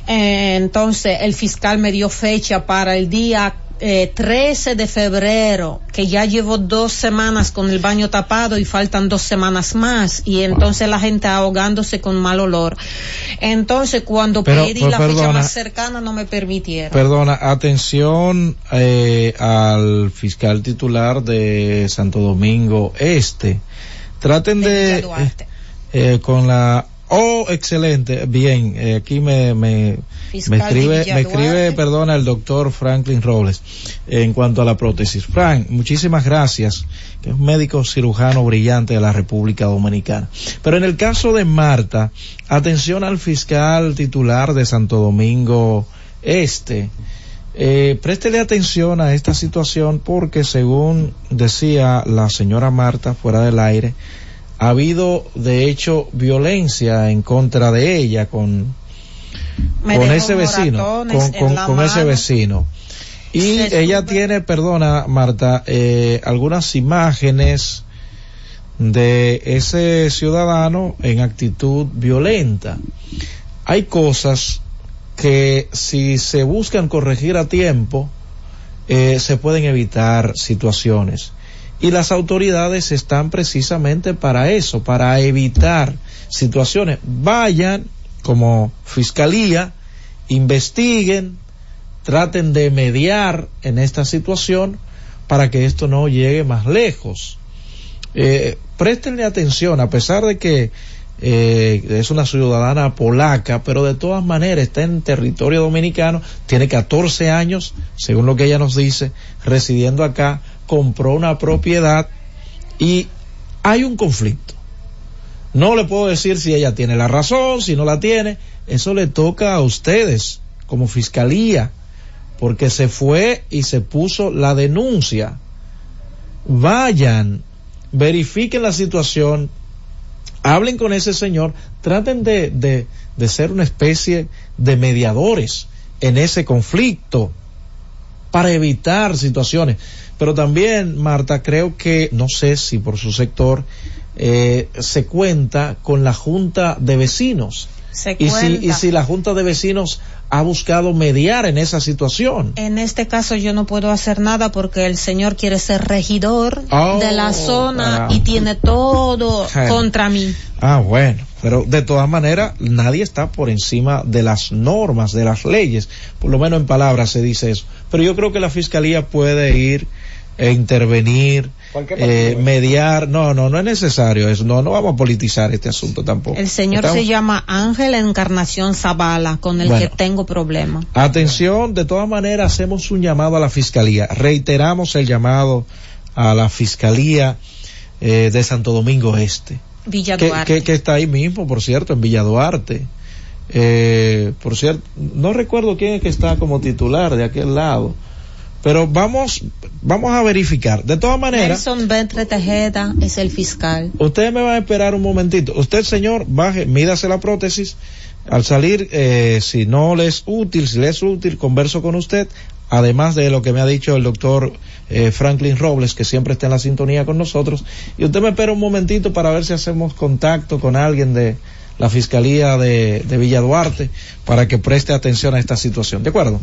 Eh, entonces el fiscal me dio fecha para el día eh, 13 de febrero, que ya llevo dos semanas con el baño tapado y faltan dos semanas más, y entonces la gente ahogándose con mal olor. Entonces cuando Pero, pedí la fecha más cercana no me permitieron. Perdona, atención eh, al fiscal titular de Santo Domingo Este. Traten de... eh, eh, con la... Oh, excelente. Bien, eh, aquí me, me, escribe, me escribe, perdona, el doctor Franklin Robles en cuanto a la prótesis. Frank, muchísimas gracias, que es un médico cirujano brillante de la República Dominicana. Pero en el caso de Marta, atención al fiscal titular de Santo Domingo Este. Eh, préstele atención a esta situación porque según decía la señora Marta fuera del aire, ha habido de hecho violencia en contra de ella con, con ese vecino, con, ese vecino. Y Se ella tiene, perdona Marta, eh, algunas imágenes de ese ciudadano en actitud violenta. Hay cosas que si se buscan corregir a tiempo, eh, se pueden evitar situaciones. Y las autoridades están precisamente para eso, para evitar situaciones. Vayan como fiscalía, investiguen, traten de mediar en esta situación para que esto no llegue más lejos. Eh, préstenle atención, a pesar de que eh, es una ciudadana polaca, pero de todas maneras está en territorio dominicano, tiene 14 años, según lo que ella nos dice, residiendo acá, compró una propiedad y hay un conflicto. No le puedo decir si ella tiene la razón, si no la tiene, eso le toca a ustedes como fiscalía, porque se fue y se puso la denuncia. Vayan, verifiquen la situación, hablen con ese señor, traten de, de, de ser una especie de mediadores en ese conflicto para evitar situaciones. Pero también, Marta, creo que, no sé si por su sector, eh, se cuenta con la Junta de Vecinos. Se y, si, y si la Junta de Vecinos ha buscado mediar en esa situación. En este caso yo no puedo hacer nada porque el señor quiere ser regidor Oh, de la zona caramba. y tiene todo [laughs] contra mí. Ah, bueno, pero de todas maneras nadie está por encima de las normas, de las leyes, por lo menos en palabras se dice eso. Pero yo creo que la fiscalía puede ir e intervenir, eh, mediar. No, no, no es necesario eso. No, no vamos a politizar este asunto tampoco. El señor Estamos- se llama Ángel Encarnación Zavala, con el Bueno. que tengo problema. Atención, de todas maneras hacemos un llamado a la fiscalía. Reiteramos el llamado a la fiscalía eh, de Santo Domingo Este. Villa que, Duarte. que- que está ahí mismo, por cierto, en Villa Duarte. Eh, por cierto, no recuerdo quién es que está como titular de aquel lado, pero vamos, vamos a verificar. De todas maneras, Nelson Ventre Tejeda es el fiscal. ustedes me van a esperar un momentito. Usted, señor, baje, mídase la prótesis, Al salir, eh, si no le es útil, si le es útil, converso con usted, además de lo que me ha dicho el doctor eh, Franklin Robles, que siempre está en la sintonía con nosotros. Y usted me espera un momentito para ver si hacemos contacto con alguien de la Fiscalía de, de Villa Duarte para que preste atención a esta situación. ¿De acuerdo?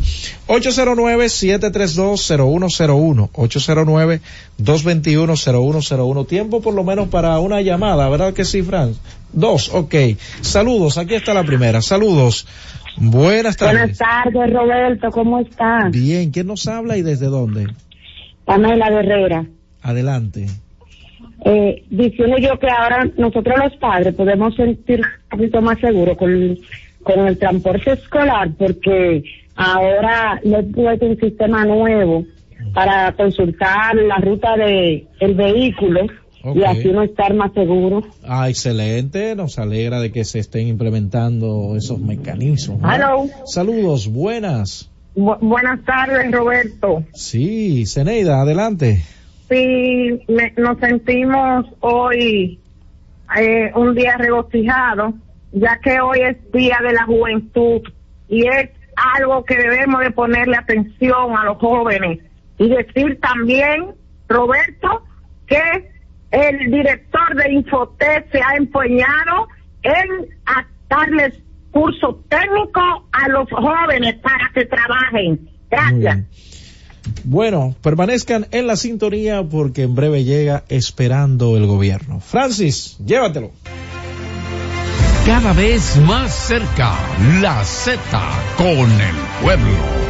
809-732-0101. 809-221-0101. Tiempo por lo menos para una llamada, ¿verdad que sí, Franz? Dos, ok. Saludos, aquí está la primera. Saludos. Buenas tardes. Buenas tardes, Roberto, ¿cómo estás? Bien, ¿quién nos habla y desde dónde? Pamela Herrera. Adelante. Eh, diciendo yo que ahora nosotros los padres podemos sentir un poquito más seguros con, con el transporte escolar porque ahora no puesto un sistema nuevo para consultar la ruta de el vehículo y así no estar más seguro. Ah, excelente. Nos alegra de que se estén implementando esos mecanismos. ¿no? Hello. Saludos, buenas. Bu- buenas tardes, Roberto. Sí, Zeneida, adelante. Sí, me- nos sentimos hoy eh, un día regocijado, ya que hoy es Día de la Juventud y es algo que debemos de ponerle atención a los jóvenes y decir también, Roberto, que el director de Infotec se ha empeñado en darles curso técnico a los jóvenes para que trabajen. Gracias. Bueno, permanezcan en la sintonía porque en breve llega esperando el gobierno. Francis, llévatelo. Cada vez más cerca, la Z con el pueblo.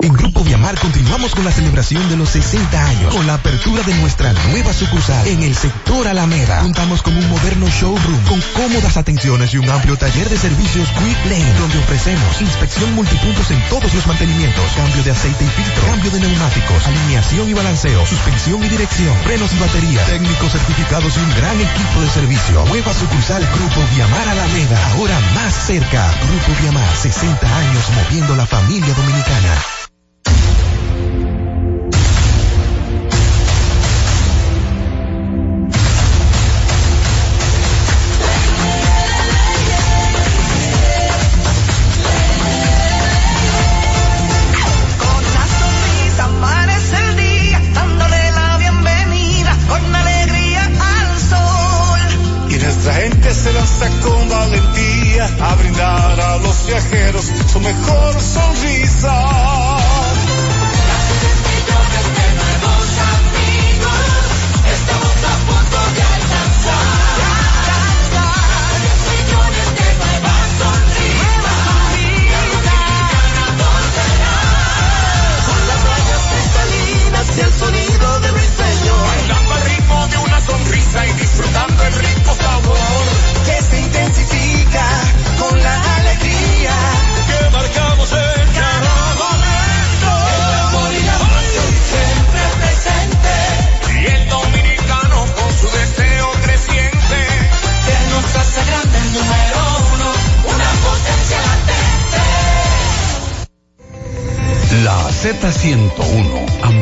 En Grupo Viamar continuamos con la celebración de los 60 años con la apertura de nuestra nueva sucursal en el sector Alameda. Contamos con un moderno showroom con cómodas atenciones y un amplio taller de servicios Quick Lane donde ofrecemos inspección multipuntos en todos los mantenimientos, cambio de aceite y filtro, cambio de neumáticos, alineación y balanceo, suspensión y dirección, frenos y batería, técnicos certificados y un gran equipo de servicio. Nueva sucursal Grupo Viamar Alameda, ahora más cerca. Grupo Viamar, 60 años moviendo la familia dominicana. A brindar a los viajeros su mejor sonrisa. Z101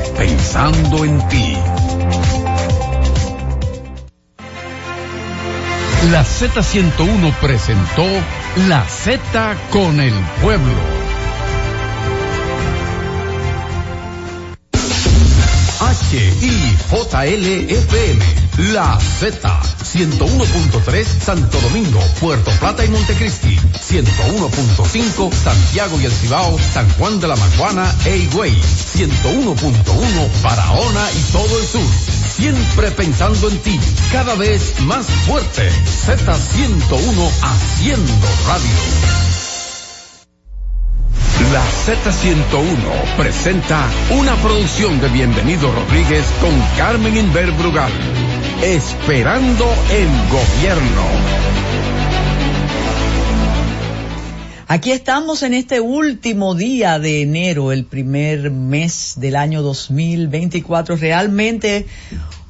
pensando en ti. La Z101 presentó La Z con el pueblo. H I J L F M La Z, 101.3 Santo Domingo, Puerto Plata y Montecristi, 101.5 Santiago y El Cibao, San Juan de la Maguana e Higüey, 101.1 Barahona y todo el sur. Siempre pensando en ti, cada vez más fuerte. Z101 haciendo radio. La Z101 presenta una producción de Bienvenido Rodríguez con Carmen Inver Brugal. Esperando el gobierno. Aquí estamos en este último día de enero, el primer mes del año 2024. Realmente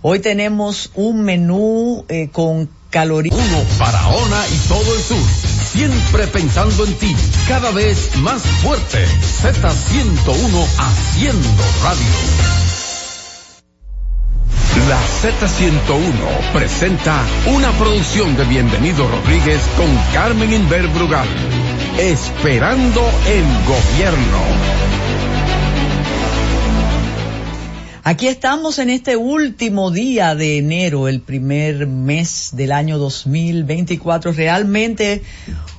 hoy tenemos un menú eh, con calorías. Uno, Barahona y todo el sur. Siempre pensando en ti, cada vez más fuerte. Z101 haciendo radio. La Z101 presenta una producción de Bienvenido Rodríguez con Carmen Inver Brugal. Esperando el gobierno. Aquí estamos en este último día de enero, el primer mes del año 2024. Realmente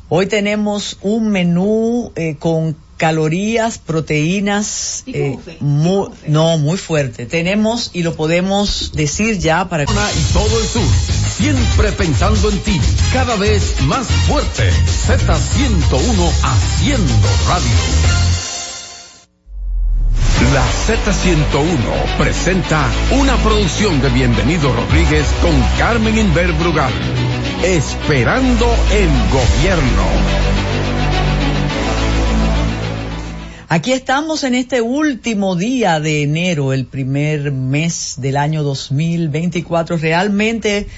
hoy tenemos un menú eh, con calorías, proteínas, eh, muy, no, muy fuerte. Tenemos, y lo podemos decir ya para... Y todo el sur, siempre pensando en ti, cada vez más fuerte. Z101 haciendo radio. La Z101 presenta una producción de Bienvenido Rodríguez con Carmen Inver Brugal. Esperando el gobierno. Aquí estamos en este último día de enero, el primer mes del año 2024. Realmente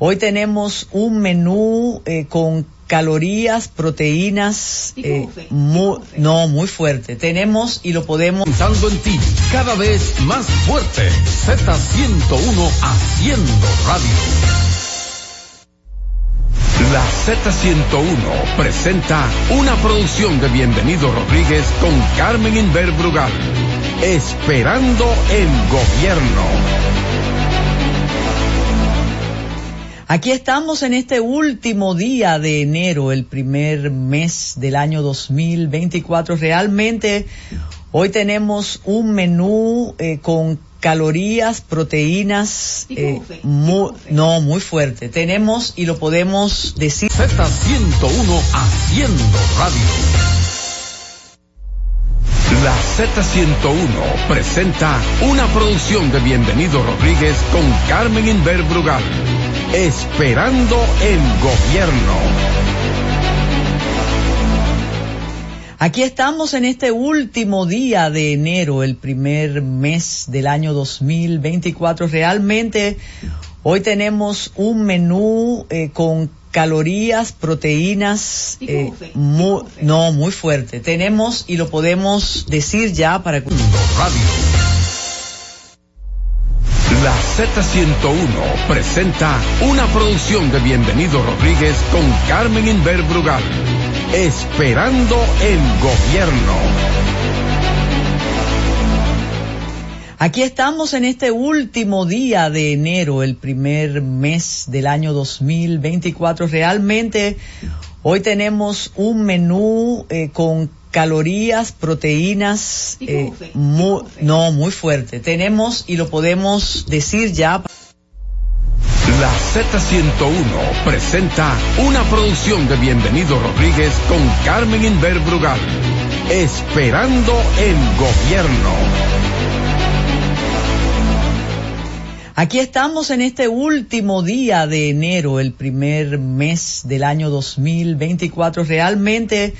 hoy tenemos un menú eh, con calorías, proteínas, eh, muy, no, muy fuerte. Tenemos y lo podemos... Pensando en ti, cada vez más fuerte. Z101 haciendo radio. La Z101 presenta una producción de Bienvenido Rodríguez con Carmen Inver Brugal. Esperando el gobierno. Aquí estamos en este último día de enero, el primer mes del año 2024. Realmente hoy tenemos un menú eh, con calorías, proteínas, eh, muy, no, muy fuerte. Tenemos y lo podemos decir. Z101 haciendo radio. La Z101 presenta una producción de Bienvenido Rodríguez con Carmen Inver Brugal. Esperando el gobierno. Aquí estamos en este último día de enero, el primer mes del año 2024. Realmente hoy tenemos un menú eh, con calorías, proteínas, eh, muy, no, muy fuerte. Tenemos y lo podemos decir ya para que... Radio. La Z101 presenta una producción de Bienvenido Rodríguez con Carmen Inver Brugal. Esperando el gobierno. Aquí estamos en este último día de enero, el primer mes del año 2024. Realmente hoy tenemos un menú eh, con calorías, proteínas, eh, muy, no, muy fuerte. Tenemos y lo podemos decir ya. La Z101 presenta una producción de Bienvenido Rodríguez con Carmen Inver Brugal. Esperando el gobierno. Aquí estamos en este último día de enero, el primer mes del año 2024. Realmente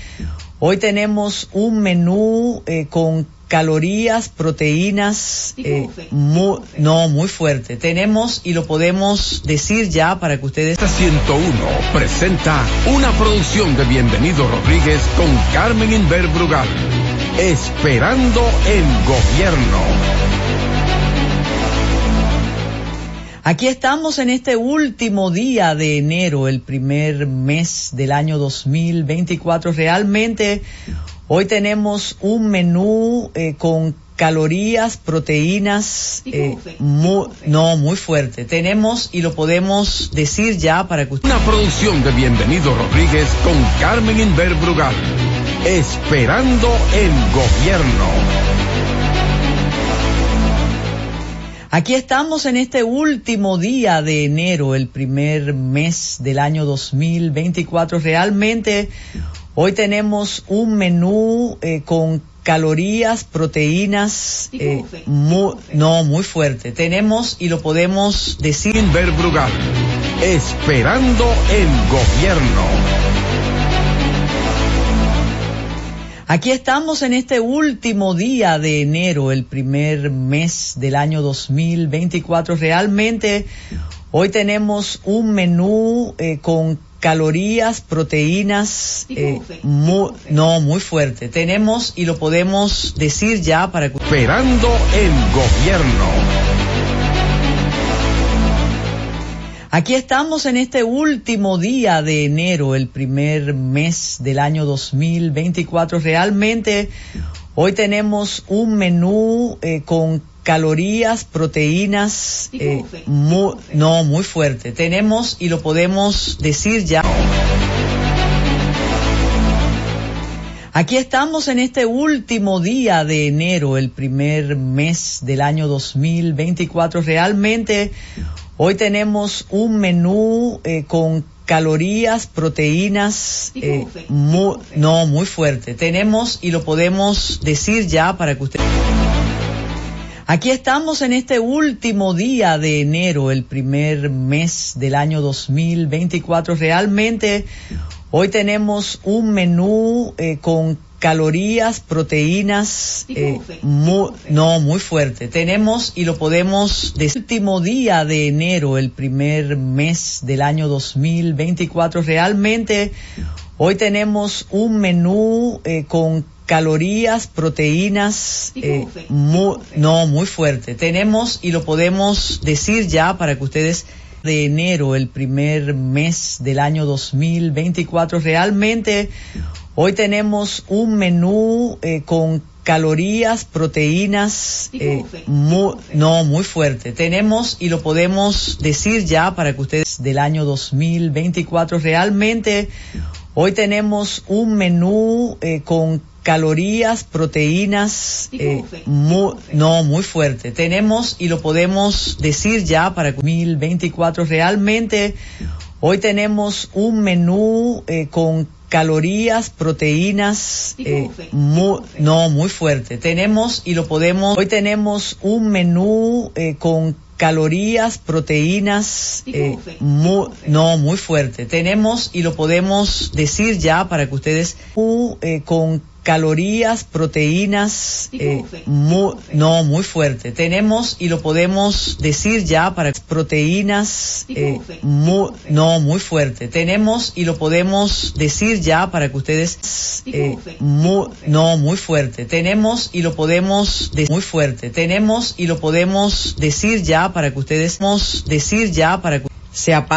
hoy tenemos un menú eh, con calorías, proteínas, eh, muy, no, muy fuerte. Tenemos y lo podemos decir ya para que ustedes... Z101 presenta una producción de Bienvenido Rodríguez con Carmen Inver Brugal. Esperando el gobierno. Aquí estamos en este último día de enero, el primer mes del año 2024. Realmente hoy tenemos un menú eh, con calorías, proteínas, eh, no, muy fuerte. Tenemos y lo podemos decir ya para que usted... Una producción de Bienvenido Rodríguez con Carmen Inver Brugal. Esperando el gobierno. Aquí estamos en este último día de enero, el primer mes del año 2024. Realmente hoy tenemos un menú eh, con calorías, proteínas, eh, mu- no, muy fuerte. Tenemos y lo podemos decir... Inver Brugal. Esperando el gobierno. Aquí estamos en este último día de enero, el primer mes del año 2024. Realmente hoy tenemos un menú eh, con calorías, proteínas, eh, mu- no, muy fuerte. Tenemos y lo podemos decir ya para que... Esperando el gobierno. Aquí estamos en este último día de enero, el primer mes del año 2024. Realmente hoy tenemos un menú eh, con calorías, proteínas, eh, no, muy fuerte. Tenemos y lo podemos decir ya. Aquí estamos en este último día de enero, el primer mes del año 2024. Realmente hoy tenemos un menú eh, con calorías, proteínas, eh, no, muy fuerte. Tenemos y lo podemos decir ya para que usted... Aquí estamos en este último día de enero, el primer mes del año 2024. Realmente hoy tenemos un menú eh, con calorías, proteínas, eh, mu- no, muy fuerte. Tenemos y lo podemos decir último día de enero, el primer mes del año 2024. Realmente hoy tenemos un menú eh, con calorías, proteínas, eh, no, muy fuerte. Tenemos y lo podemos decir ya para que ustedes de enero, el primer mes del año 2024. Realmente hoy tenemos un menú eh, con calorías, proteínas, eh, mu- no, muy fuerte. Tenemos y lo podemos decir ya para que ustedes del año 2024. Realmente hoy tenemos un menú eh, con calorías, proteínas, eh, no, muy fuerte. Tenemos y lo podemos decir ya para 2024. Realmente hoy tenemos un menú eh, con calorías, proteínas, eh, mu- no, muy fuerte. Tenemos y lo podemos, hoy tenemos un menú con calorías, proteínas, eh, mu- no, muy fuerte. Tenemos y lo podemos decir ya para que ustedes, uh, eh, con calorías, proteínas, eh, no, muy fuerte. Tenemos y lo podemos decir ya para proteínas, eh, no, muy fuerte. Tenemos y lo podemos decir ya para que ustedes, eh, no, muy fuerte. Tenemos y lo podemos decir muy fuerte. Tenemos y lo podemos decir ya para que ustedes, decir ya para que se apague.